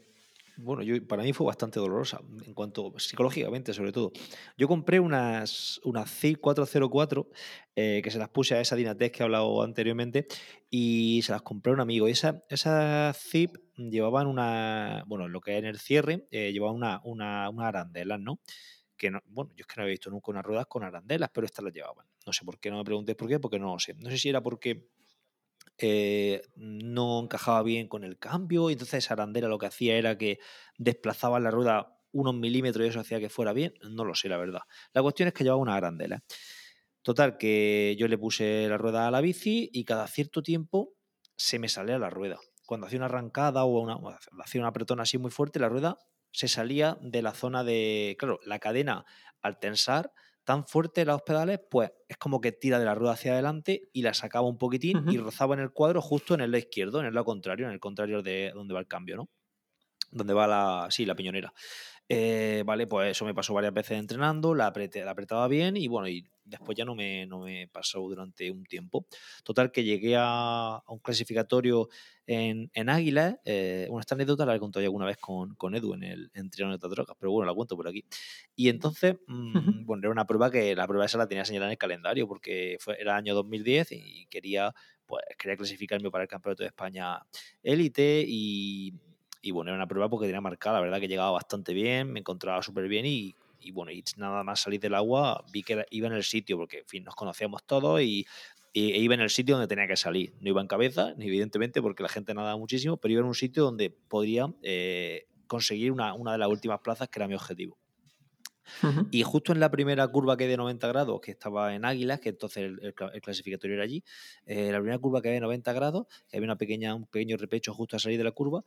Bueno, yo, para mí fue bastante dolorosa, en cuanto psicológicamente, sobre todo. Yo compré unas, unas ZIP 404 eh, que se las puse a esa Dynatex que he hablado anteriormente y se las compré a un amigo. Y esa, esas ZIP llevaban una. Bueno, lo que es en el cierre, eh, llevaban una, una, unas arandelas, ¿no? que no, bueno, yo es que no había visto nunca unas ruedas con arandelas, pero estas las llevaban. No sé por qué, no me preguntéis por qué, porque no lo sé. No sé si era porque eh, no encajaba bien con el cambio y entonces esa arandela lo que hacía era que desplazaba la rueda unos milímetros y eso hacía que fuera bien. No lo sé, la verdad. La cuestión es que llevaba una arandela. Total, que yo le puse la rueda a la bici y cada cierto tiempo se me salía la rueda. Cuando hacía una arrancada o una, hacía una apretón así muy fuerte, la rueda se salía de la zona de. Claro, la cadena al tensar tan fuerte los pedales, pues es como que tira de la rueda hacia adelante y la sacaba un poquitín y rozaba en el cuadro justo en el lado izquierdo, en el lado contrario, en el contrario de donde va el cambio, ¿no? Donde va la, sí, la piñonera. Eh, vale, pues eso me pasó varias veces entrenando, la, apreté- la apretaba bien y bueno, y después ya no me, no me pasó durante un tiempo. Total, que llegué a, a un clasificatorio en, en Águila. eh, bueno, esta anécdota la he contado ya alguna vez con, con Edu en el en Triángulo de Drogas, pero bueno, la cuento por aquí. Y entonces, <laughs> mm, bueno, era una prueba que la prueba esa la tenía señalada en el calendario porque fue, era año 2010 y quería, pues, quería clasificarme para el Campeonato de España élite y, y bueno, era una prueba porque tenía marcada, la verdad que llegaba bastante bien, me encontraba súper bien y, y bueno, y nada más salir del agua vi que iba en el sitio porque, en fin, nos conocíamos todos y, y- e iba en el sitio donde tenía que salir. No iba en cabeza, ni evidentemente porque la gente nadaba muchísimo, pero iba en un sitio donde podría eh, conseguir una, una de las últimas plazas que era mi objetivo. Y justo en la primera curva que hay de 90 grados, que estaba en Águilas, que entonces el, el cla- el clasificatorio era allí, eh, la primera curva que había de 90 grados, que había una pequeña, un pequeño repecho justo a salir de la curva,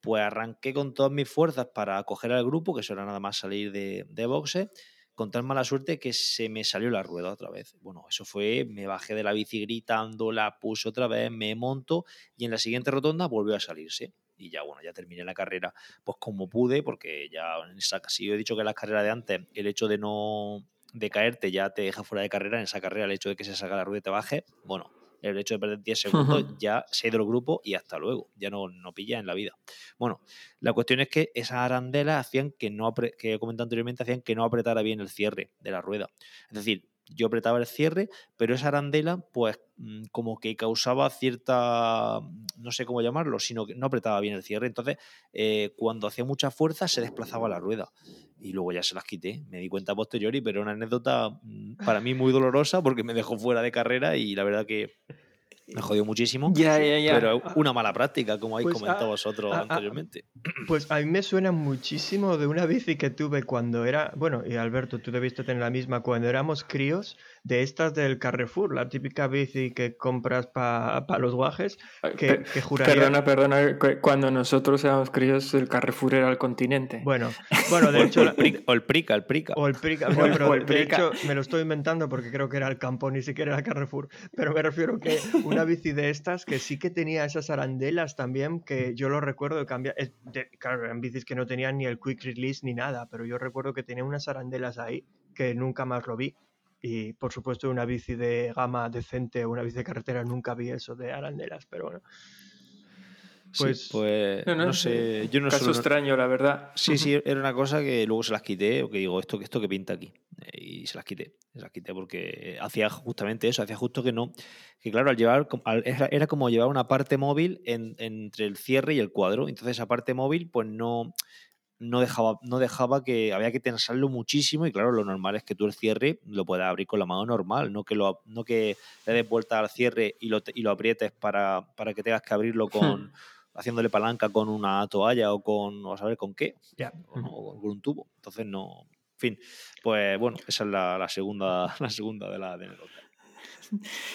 pues arranqué con todas mis fuerzas para coger al grupo, que eso era nada más salir de, de boxe, con tan mala suerte que se me salió la rueda otra vez. Bueno, eso fue, me bajé de la bici gritando, la puse otra vez, me monto y en la siguiente rotonda volvió a salirse. Y ya, bueno, ya terminé la carrera pues como pude, porque ya si yo he dicho que en las carreras de antes el hecho de no de caerte ya te deja fuera de carrera, en esa carrera el hecho de que se saca la rueda y te baje, bueno, el hecho de perder 10 segundos ya se ha ido el grupo y hasta luego, ya no, no pilla en la vida. Bueno, la cuestión es que esas arandelas hacían que no, que he comentado anteriormente, hacían que no apretara bien el cierre de la rueda. Es decir, yo apretaba el cierre, pero esa arandela, pues mm, como que causaba cierta, mm, no sé cómo llamarlo, sino que no apretaba bien el cierre. Entonces, eh, cuando hacía mucha fuerza, se desplazaba la rueda. Y luego ya se las quité. Me di cuenta a posteriori, pero una anécdota mm, para mí muy dolorosa porque me dejó fuera de carrera y la verdad que me jodió muchísimo. Ya, ya, ya. Pero una mala práctica, como habéis Pues, comentado ah, vosotros ah, ah, anteriormente. Pues a mí me suena muchísimo de una bici que tuve cuando era, bueno, y Alberto, tú debiste tener la misma cuando éramos críos, de estas del Carrefour, la típica bici que compras para los guajes, que, que juraría... Perdona, perdona, cu- cuando nosotros éramos críos el Carrefour era el continente. Bueno, bueno, de hecho... o el prica, o el prica, el prica. O el Prica, no, el- pero o el de Prica. hecho me lo estoy inventando porque creo que era el campo, ni siquiera era Carrefour. Pero me refiero que una bici de estas que sí que tenía esas arandelas también, que yo lo recuerdo de cambiar. es de- claro, eran bicis que no tenían ni el quick release ni nada, pero yo recuerdo que tenía unas arandelas ahí que nunca más lo vi. Y por supuesto, una bici de gama decente o una bici de carretera nunca vi eso de arandelas, pero bueno. Sí, Pues- pues, No, no, no sé, yo no Caso suelo- extraño, la verdad. Sí, sí, era una cosa que luego se las quité, o que digo, esto, esto que pinta aquí. Eh, Y se las quité, se las quité porque hacía justamente eso, hacía justo que no, que claro, al llevar, al- era, era como llevar una parte móvil en- entre el cierre y el cuadro, entonces esa parte móvil pues no, no, dejaba, no dejaba que, había que tensarlo muchísimo y claro, lo normal es que tú el cierre lo puedas abrir con la mano normal, no que, lo, no que le des vuelta al cierre y lo, y lo aprietes para, para que tengas que abrirlo con... haciéndole palanca con una toalla o con, o a saber con qué, Ya. o, no, o con un tubo. Entonces no, en fin, pues bueno, esa es la, la segunda, <laughs> la segunda de la anécdota.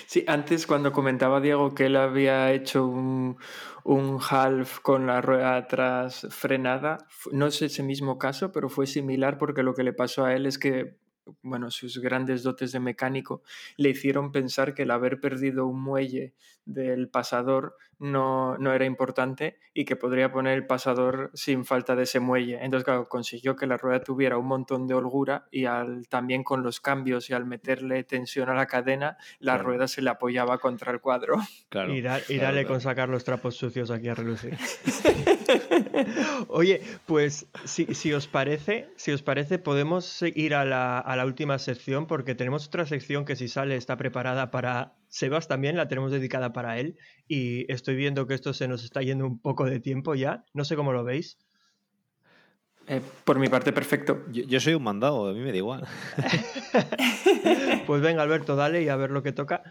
Sí, antes cuando comentaba Diego que él había hecho un, un half con la rueda atrás frenada, no es ese mismo caso, pero fue similar porque lo que le pasó a él es que, bueno, sus grandes dotes de mecánico le hicieron pensar que el haber perdido un muelle del pasador no, no era importante y que podría poner el pasador sin falta de ese muelle. Entonces, claro, consiguió que la rueda tuviera un montón de holgura y al, también con los cambios y al meterle tensión a la cadena, la Claro. rueda se le apoyaba contra el cuadro. Claro. Y, da- y dale claro. con sacar los trapos sucios aquí a relucir. <laughs> Oye, pues si, si os parece, si os parece, podemos ir a la, a la última sección porque tenemos otra sección que si sale está preparada para Sebas también, la tenemos dedicada para él y estoy viendo que esto se nos está yendo un poco de tiempo ya. No sé cómo lo veis. Eh, por mi parte, perfecto. Yo, yo soy un mandado, a mí me da igual. <laughs> <laughs> Pues venga, Alberto, dale y a ver lo que toca.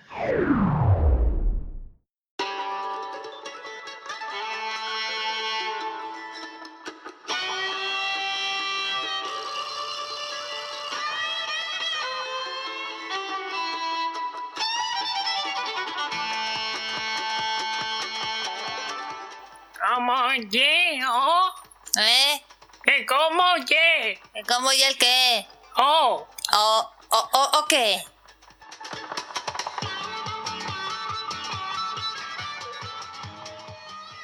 ¿Eh? ¿Que cómo ye? ¿Cómo y el qué? Oh, Oh, ¿O, o, o qué?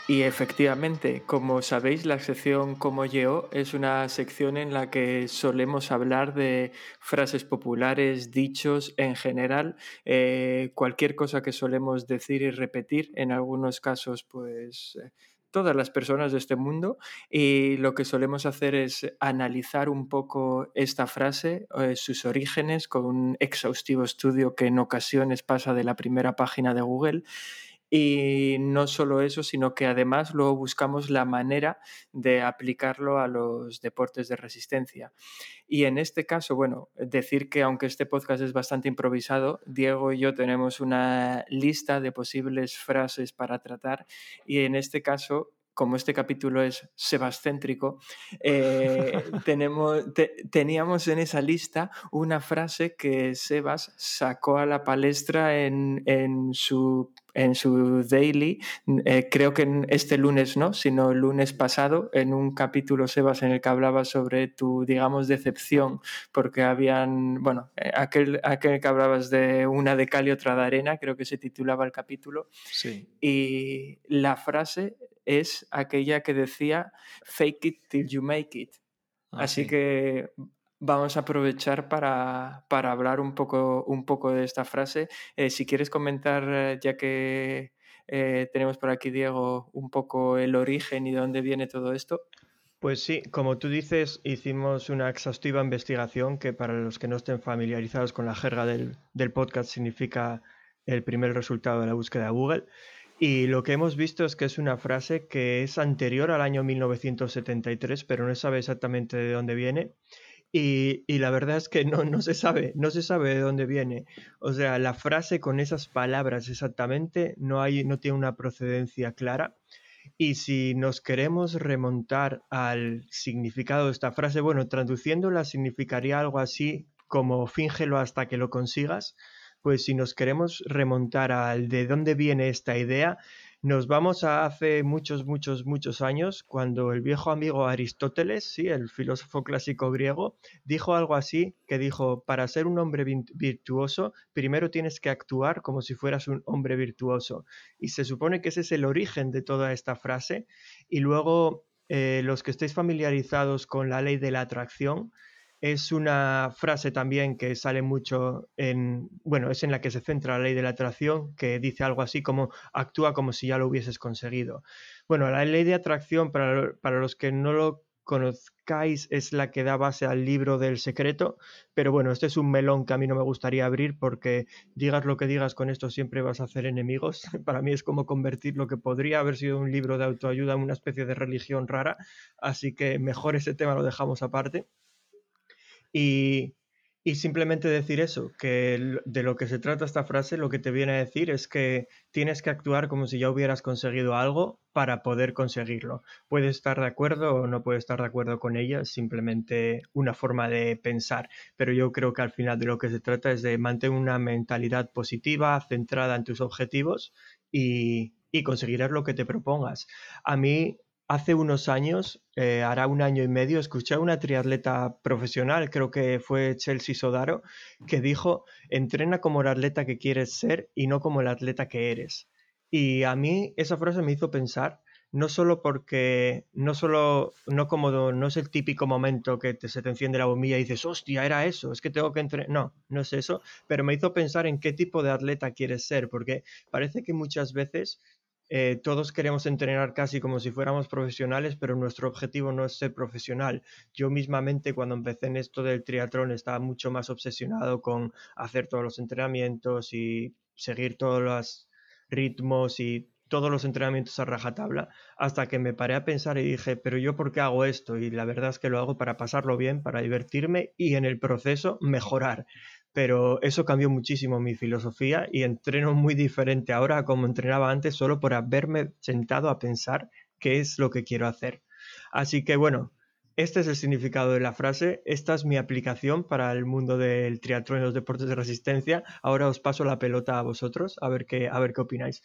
Y efectivamente, como sabéis, la sección Como yo es una sección en la que solemos hablar de frases populares, dichos en general, eh, cualquier cosa que solemos decir y repetir, en algunos casos, pues eh, todas las personas de este mundo y lo que solemos hacer es analizar un poco esta frase, eh, sus orígenes, con un exhaustivo estudio que en ocasiones pasa de la primera página de Google y no solo eso, sino que además luego buscamos la manera de aplicarlo a los deportes de resistencia. Y en este caso, bueno, decir que aunque este podcast es bastante improvisado, Diego y yo tenemos una lista de posibles frases para tratar y en este caso como este capítulo es sebascéntrico, eh, <laughs> tenemos, te, teníamos en esa lista una frase que Sebas sacó a la palestra en, en su en su daily, eh, creo que este lunes no, sino el lunes pasado, en un capítulo, Sebas, en el que hablaba sobre tu, digamos, decepción, porque habían, bueno, eh, aquel, aquel que hablabas de una de cal y otra de arena, creo que se titulaba el capítulo. Sí. Y la frase es aquella que decía, fake it till you make it. Ah, Así sí. que vamos a aprovechar para, para hablar un poco, un poco de esta frase. Eh, si quieres comentar, eh, ya que eh, tenemos por aquí, Diego, un poco el origen y de dónde viene todo esto. Pues sí, como tú dices, hicimos una exhaustiva investigación que para los que no estén familiarizados con la jerga del, del podcast significa el primer resultado de la búsqueda de Google. Y lo que hemos visto es que es una frase que es anterior al año 1973, pero no sabe exactamente de dónde viene. Y, la verdad es que no, no se sabe, no se sabe de dónde viene. O sea, la frase con esas palabras exactamente no, hay, no tiene una procedencia clara. Y si nos queremos remontar al significado de esta frase, bueno, traduciéndola significaría algo así como fíngelo hasta que lo consigas. Pues si nos queremos remontar al de dónde viene esta idea, nos vamos a hace muchos, muchos, muchos años, cuando el viejo amigo Aristóteles, sí, el filósofo clásico griego, dijo algo así, que dijo, para ser un hombre virtuoso, primero tienes que actuar como si fueras un hombre virtuoso. Y se supone que ese es el origen de toda esta frase. Y luego, eh, los que estéis familiarizados con la ley de la atracción, es una frase también que sale mucho en, bueno, es en la que se centra la ley de la atracción, que dice algo así como actúa como si ya lo hubieses conseguido. Bueno, la ley de atracción, para, para los que no lo conozcáis, es la que da base al libro del secreto, pero bueno, este es un melón que a mí no me gustaría abrir porque digas lo que digas con esto siempre vas a hacer enemigos. <laughs> Para mí es como convertir lo que podría haber sido un libro de autoayuda en una especie de religión rara, así que mejor ese tema lo dejamos aparte. Y, y simplemente decir eso, que de lo que se trata esta frase, lo que te viene a decir es que tienes que actuar como si ya hubieras conseguido algo para poder conseguirlo. Puedes estar de acuerdo o no puedes estar de acuerdo con ella, es simplemente una forma de pensar. Pero yo creo que al final de lo que se trata es de mantener una mentalidad positiva, centrada en tus objetivos y, y conseguirás lo que te propongas. A mí Hace unos años, eh, hará un año y medio, escuché a una triatleta profesional, creo que fue Chelsea Sodaro, que dijo, entrena como el atleta que quieres ser y no como el atleta que eres. Y a mí esa frase me hizo pensar, no solo porque, no solo, no como, no es el típico momento que te- se te enciende la bombilla y dices, hostia, era eso, es que tengo que entrenar. No, no es eso, pero me hizo pensar en qué tipo de atleta quieres ser, porque parece que muchas veces eh, todos queremos entrenar casi como si fuéramos profesionales, pero nuestro objetivo no es ser profesional. Yo mismamente cuando empecé en esto del triatlón estaba mucho más obsesionado con hacer todos los entrenamientos y seguir todos los ritmos y todos los entrenamientos a rajatabla, hasta que me paré a pensar y dije, pero yo por qué hago esto? Y la verdad es que lo hago para pasarlo bien, para divertirme y en el proceso mejorar pero eso cambió muchísimo mi filosofía y entreno muy diferente ahora a como entrenaba antes solo por haberme sentado a pensar qué es lo que quiero hacer. Así que bueno, este es el significado de la frase, esta es mi aplicación para el mundo del triatlón y los deportes de resistencia. Ahora os paso la pelota a vosotros, a ver qué, a ver qué opináis.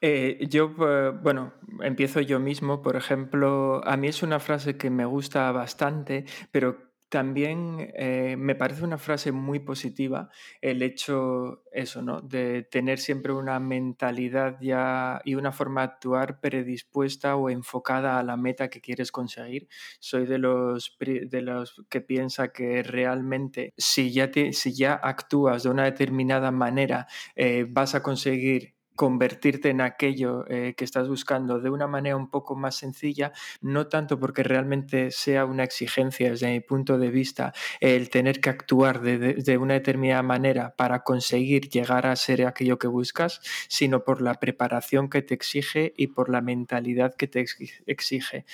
Eh, yo, eh, bueno, empiezo yo mismo, por ejemplo, a mí es una frase que me gusta bastante, pero también eh, me parece una frase muy positiva el hecho, eso, ¿no? De tener siempre una mentalidad ya y una forma de actuar predispuesta o enfocada a la meta que quieres conseguir. Soy de los, de los que piensa que realmente si ya, te, si ya actúas de una determinada manera eh, vas a conseguir convertirte en aquello eh, que estás buscando de una manera un poco más sencilla, no tanto porque realmente sea una exigencia desde mi punto de vista el tener que actuar de, una determinada manera para conseguir llegar a ser aquello que buscas, sino por la preparación que te exige y por la mentalidad que te exige.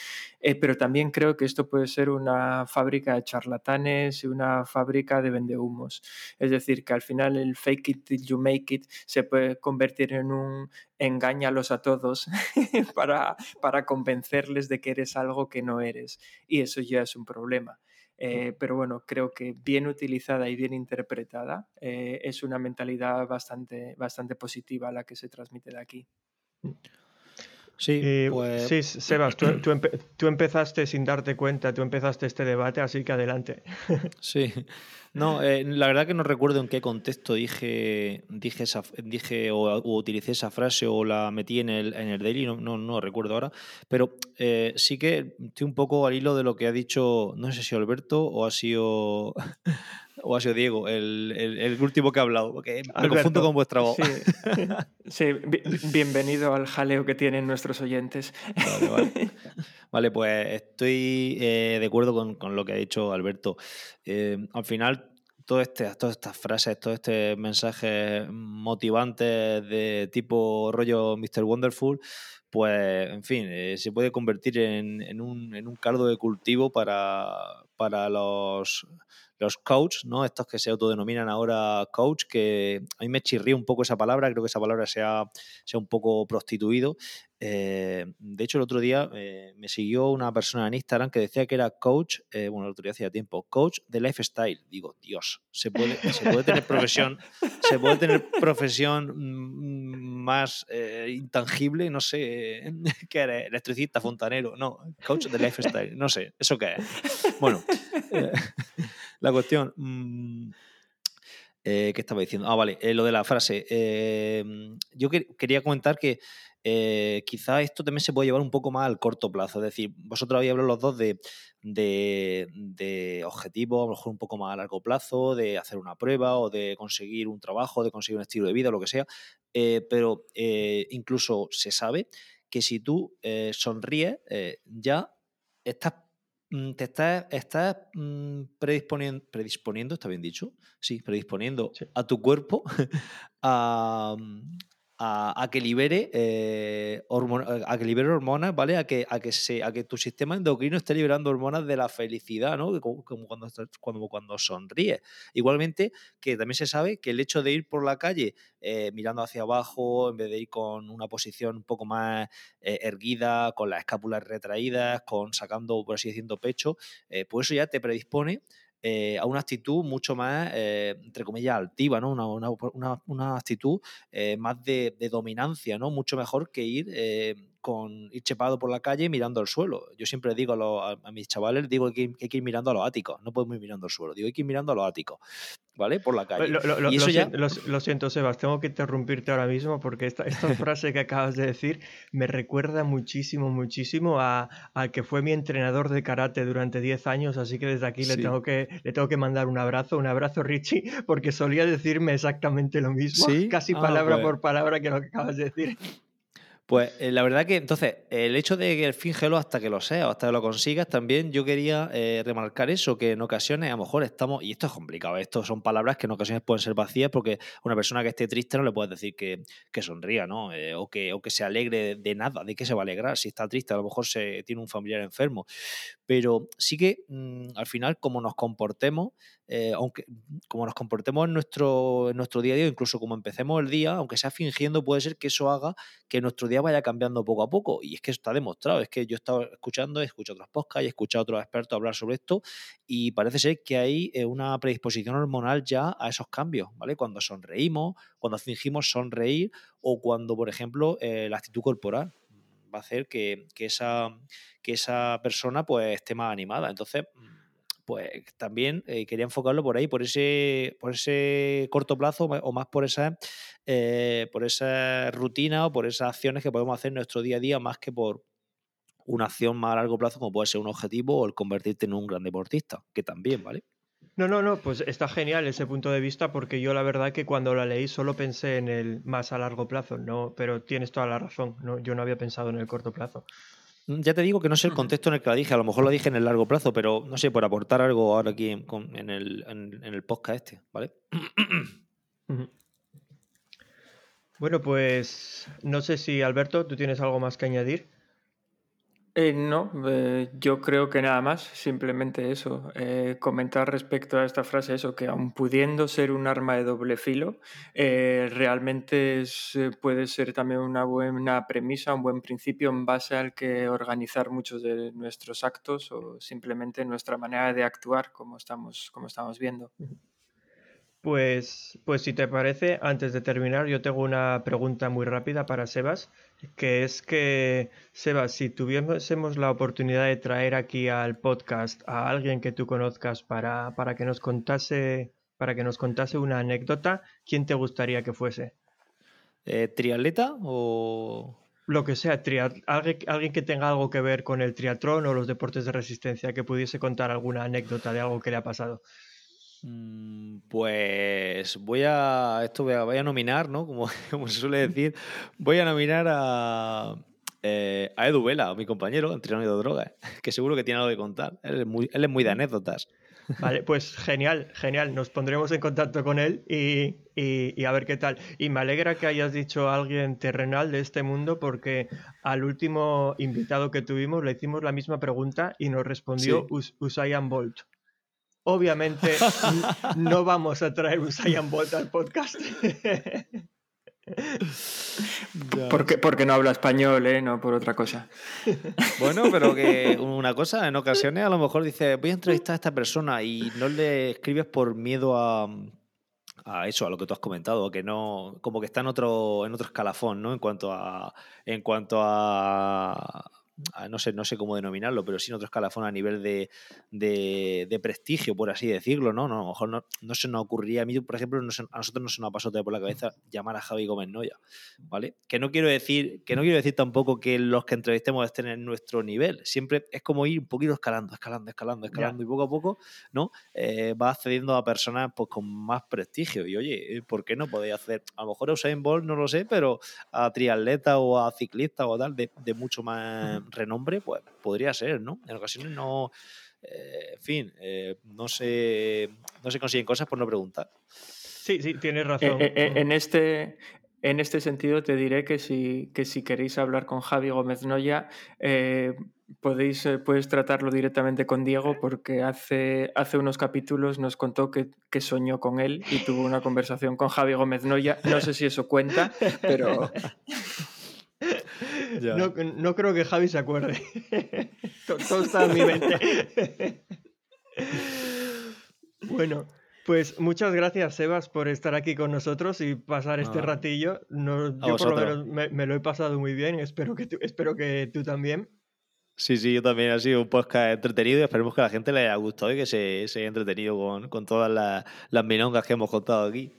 Eh, pero también creo que esto puede ser una fábrica de charlatanes y una fábrica de vendehumos. Es decir, que al final el fake it till you make it se puede convertir en un engáñalos a todos <laughs> para, para convencerles de que eres algo que no eres. Y eso ya es un problema. Eh, pero bueno, creo que bien utilizada y bien interpretada eh, es una mentalidad bastante, bastante positiva la que se transmite de aquí. Sí, pues... sí Sebas, tú, tú, empezaste sin darte cuenta, tú empezaste este debate, así que adelante. <laughs> Sí, no, eh, la verdad que no recuerdo en qué contexto dije, dije, esa, dije o, utilicé esa frase o la metí en el, en el daily, no, no, no recuerdo ahora, pero eh, sí que estoy un poco al hilo de lo que ha dicho, no sé si Alberto o ha sido o ha sido Diego, el, el, último que ha hablado, porque me confundo con vuestra voz. Sí, <laughs> bienvenido al jaleo que tienen nuestros oyentes. Vale, pues estoy eh, de acuerdo con, con, lo que ha dicho Alberto. Eh, al final, todo este, todas estas frases, todos estos mensajes motivantes de tipo rollo Mr. Wonderful, pues, en fin, eh, se puede convertir en, en, un, en, un, caldo de cultivo para, para los los coach, ¿no? Estos que se autodenominan ahora coach, que a mí me chirría un poco esa palabra, creo que esa palabra se ha, un poco prostituido. Eh, de hecho, el otro día eh, me siguió una persona en Instagram que decía que era coach, eh, bueno, el otro día hacía tiempo, coach de lifestyle. Digo, Dios, se puede, tener profesión, se puede tener profesión mm, más intangible, no sé, <laughs> ¿qué eres? Electricista, fontanero, no, coach de lifestyle, no sé, ¿eso qué es? Bueno, <laughs> la cuestión. Mm, ¿Qué estaba diciendo? Ah, vale, lo de la frase. yo quería comentar que eh, quizá esto también se puede llevar un poco más al corto plazo. Es decir, vosotros habéis hablado los dos de, de, objetivos, a lo mejor un poco más a largo plazo, de hacer una prueba o de conseguir un trabajo, de conseguir un estilo de vida, lo que sea. Eh, pero eh, incluso se sabe que si tú sonríes, ya estás mm, te estás, estás mm, predisponiendo, predisponiendo, ¿está bien dicho? Sí, predisponiendo a tu cuerpo <laughs> a, a, que libere eh, a que libere hormonas, ¿vale? A que, a que se, a que tu sistema endocrino esté liberando hormonas de la felicidad, ¿no? Como, cuando, cuando, cuando sonríe. Igualmente, que también se sabe que el hecho de ir por la calle eh, mirando hacia abajo, en vez de ir con una posición un poco más eh, erguida, con las escápulas retraídas, con sacando, por así decirlo, pecho, pues eso ya te predispone eh, a una actitud mucho más, eh, entre comillas, altiva, ¿no? Una, una, una, actitud eh, más de, de, dominancia, ¿no? Mucho mejor que ir con ir chepado por la calle mirando al suelo. Yo siempre digo a, mis chavales, digo que hay, que ir mirando a los áticos, no podemos ir mirando al suelo, digo hay que ir mirando a los áticos, ¿vale? Por la calle. Lo, y eso ya... lo, siento, Sebas, tengo que interrumpirte ahora mismo porque esta, esta <laughs> frase que acabas de decir me recuerda muchísimo, muchísimo a, que fue mi entrenador de karate durante 10 años, así que desde aquí le, tengo que, le tengo que mandar un abrazo, un abrazo Richie, porque solía decirme exactamente lo mismo, casi ah, palabra pues por palabra que lo que acabas de decir. Pues eh, la verdad que, entonces, el hecho de que fíngelo hasta que lo sea, hasta que lo consigas, también yo quería eh, remarcar eso, que en ocasiones a lo mejor estamos, y esto es complicado, esto son palabras que en ocasiones pueden ser vacías porque una persona que esté triste no le puedes decir que, que sonría, ¿no? Eh, o, que, o que se alegre de, nada, de qué se va a alegrar. Si está triste, a lo mejor se tiene un familiar enfermo. Pero sí que mm, al final, como nos comportemos, aunque como nos comportemos en nuestro, en nuestro día a día, incluso como empecemos el día, aunque sea fingiendo, puede ser que eso haga que nuestro día vaya cambiando poco a poco. Y es que está demostrado, es que yo he estado escuchando, he escuchado otros podcasts, he escuchado a otros expertos hablar sobre esto y parece ser que hay eh, una predisposición hormonal ya a esos cambios, ¿vale? Cuando sonreímos, cuando fingimos sonreír o cuando, por ejemplo, eh, la actitud corporal va a hacer que, esa, que esa persona pues esté más animada. Entonces, pues también eh, quería enfocarlo por ahí, por ese, por ese corto plazo o más por esa, eh, por esa rutina o por esas acciones que podemos hacer en nuestro día a día, más que por una acción más a largo plazo, como puede ser un objetivo o el convertirte en un gran deportista, que también, ¿vale? No, no, no, pues está genial ese punto de vista porque yo la verdad que cuando la leí solo pensé en el más a largo plazo, no, pero tienes toda la razón, no, yo no había pensado en el corto plazo. Mm, Ya te digo que no sé el contexto en el que la dije, a lo mejor lo dije en el largo plazo, pero no sé, por aportar algo ahora aquí en, el, en- en el podcast este, ¿vale? Bueno, pues no sé si Alberto, tú tienes algo más que añadir. Eh, no, eh, yo creo que nada más, simplemente eso, eh, comentar respecto a esta frase, eso, que aun pudiendo ser un arma de doble filo, eh, realmente es, eh, puede ser también una buena premisa, un buen principio en base al que organizar muchos de nuestros actos o simplemente nuestra manera de actuar, como estamos, como estamos viendo. Pues, pues si te parece, antes de terminar, yo tengo una pregunta muy rápida para Sebas, que es que, Sebas, si tuviésemos la oportunidad de traer aquí al podcast a alguien que tú conozcas para, para que nos contase, para que nos contase una anécdota, ¿quién te gustaría que fuese? Eh, ¿Triatleta o...? Lo que sea, tria- alguien, alguien que tenga algo que ver con el triatlón o los deportes de resistencia, que pudiese contar alguna anécdota de algo que le ha pasado. Mm, Pues voy a. Esto voy a, voy a nominar, ¿no? Como, <laughs> como se suele decir. Voy a nominar a. eh, a Edu Vela, mi compañero, entrenador de drogas, <laughs> que seguro que tiene algo que contar. Él es muy, él es muy de anécdotas. Vale, <laughs> pues genial, genial. Nos pondremos en contacto con él y, y- y a ver qué tal. Y me alegra que hayas dicho a alguien terrenal de este mundo porque al último invitado que tuvimos le hicimos la misma pregunta y nos respondió Sí. Us- Usain Bolt. Obviamente <laughs> no vamos a traer Usain Bolt al podcast. <laughs> Porque, porque no habla español, ¿eh? no por otra cosa. <laughs> Bueno, pero que una cosa, en ocasiones a lo mejor dices, voy a entrevistar a esta persona y no le escribes por miedo a, a eso, a lo que tú has comentado, que no, como que está en otro, en otro escalafón, ¿no? En cuanto a, en cuanto a- no sé, no sé cómo denominarlo, pero sí en otro escalafón a nivel de, de, de prestigio, por así decirlo, ¿no? No, A lo mejor no, no se nos ocurriría, a mí, por ejemplo, no se- a nosotros no se nos ha pasado por la cabeza llamar a Javi Gómez Noya, ¿vale? Que no quiero decir, que no quiero decir tampoco que los que entrevistemos estén en nuestro nivel. Siempre es como ir un poquito escalando, escalando, escalando, escalando y poco a poco, ¿no? Eh, va accediendo a personas pues con más prestigio. Y oye, eh, ¿por qué no podéis hacer? A lo mejor a Usain Bolt no lo sé, pero a triatleta o a ciclista o tal de, de mucho más renombre, pues podría ser, ¿no? En ocasiones no. eh, en fin, eh, no se, no se consiguen cosas por no preguntar. Sí, sí, tienes Eh, razón. eh, eh, en, este, en este sentido te diré que si, que si queréis hablar con Javi Gómez Noya, eh, podéis, eh, puedes tratarlo directamente con Diego porque hace, hace unos capítulos nos contó que, que soñó con él y tuvo una conversación con Javi Gómez Noya. No sé si eso cuenta, pero. <laughs> No, no creo que Javi se acuerde. <laughs> To- Todo está en mi mente. bueno, pues muchas gracias, Sebas, por estar aquí con nosotros y pasar este Ah. ratillo. No- yo por lo menos me, me lo he pasado muy bien y espero que tú, espero que tú también. Sí, sí, yo también ha sido un podcast entretenido y esperemos que a la gente le haya gustado y que se, se haya entretenido con, con todas las, las milongas que hemos contado aquí.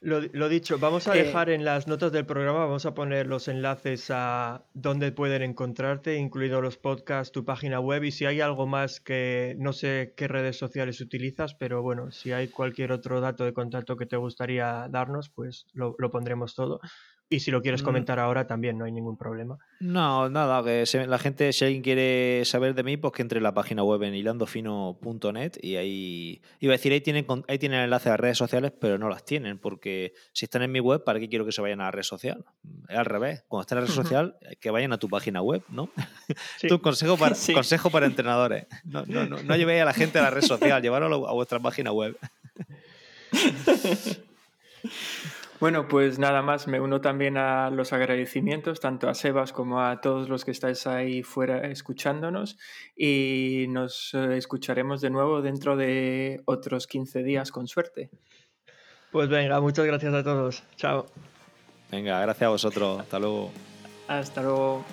Lo, lo dicho, vamos a Eh, dejar en las notas del programa, vamos a poner los enlaces a dónde pueden encontrarte, incluidos los podcasts, tu página web y si hay algo más que no sé qué redes sociales utilizas, pero bueno, si hay cualquier otro dato de contacto que te gustaría darnos, pues lo, lo pondremos todo. Y si lo quieres Mm. comentar ahora también, no hay ningún problema. No, nada, que se- la gente, si alguien quiere saber de mí, pues que entre en la página web en hilandofino.net y ahí, iba a decir, ahí tienen, ahí tienen enlaces a redes sociales, pero no las tienen, porque si están en mi web, ¿para qué quiero que se vayan a la red social? Es al revés, cuando estén en la red social, que vayan a tu página web, ¿no? <laughs> Sí. Tu consejo para, <laughs> Sí. consejo para entrenadores. No, no, no, no llevéis a la gente a la red social, llevarlo a vuestra página web. <laughs> Bueno, pues nada más, me uno también a los agradecimientos, tanto a Sebas como a todos los que estáis ahí fuera escuchándonos y nos eh, escucharemos de nuevo dentro de otros 15 días con suerte. Pues venga, muchas gracias a todos. Chao. Venga, gracias a vosotros. Hasta luego. Hasta luego.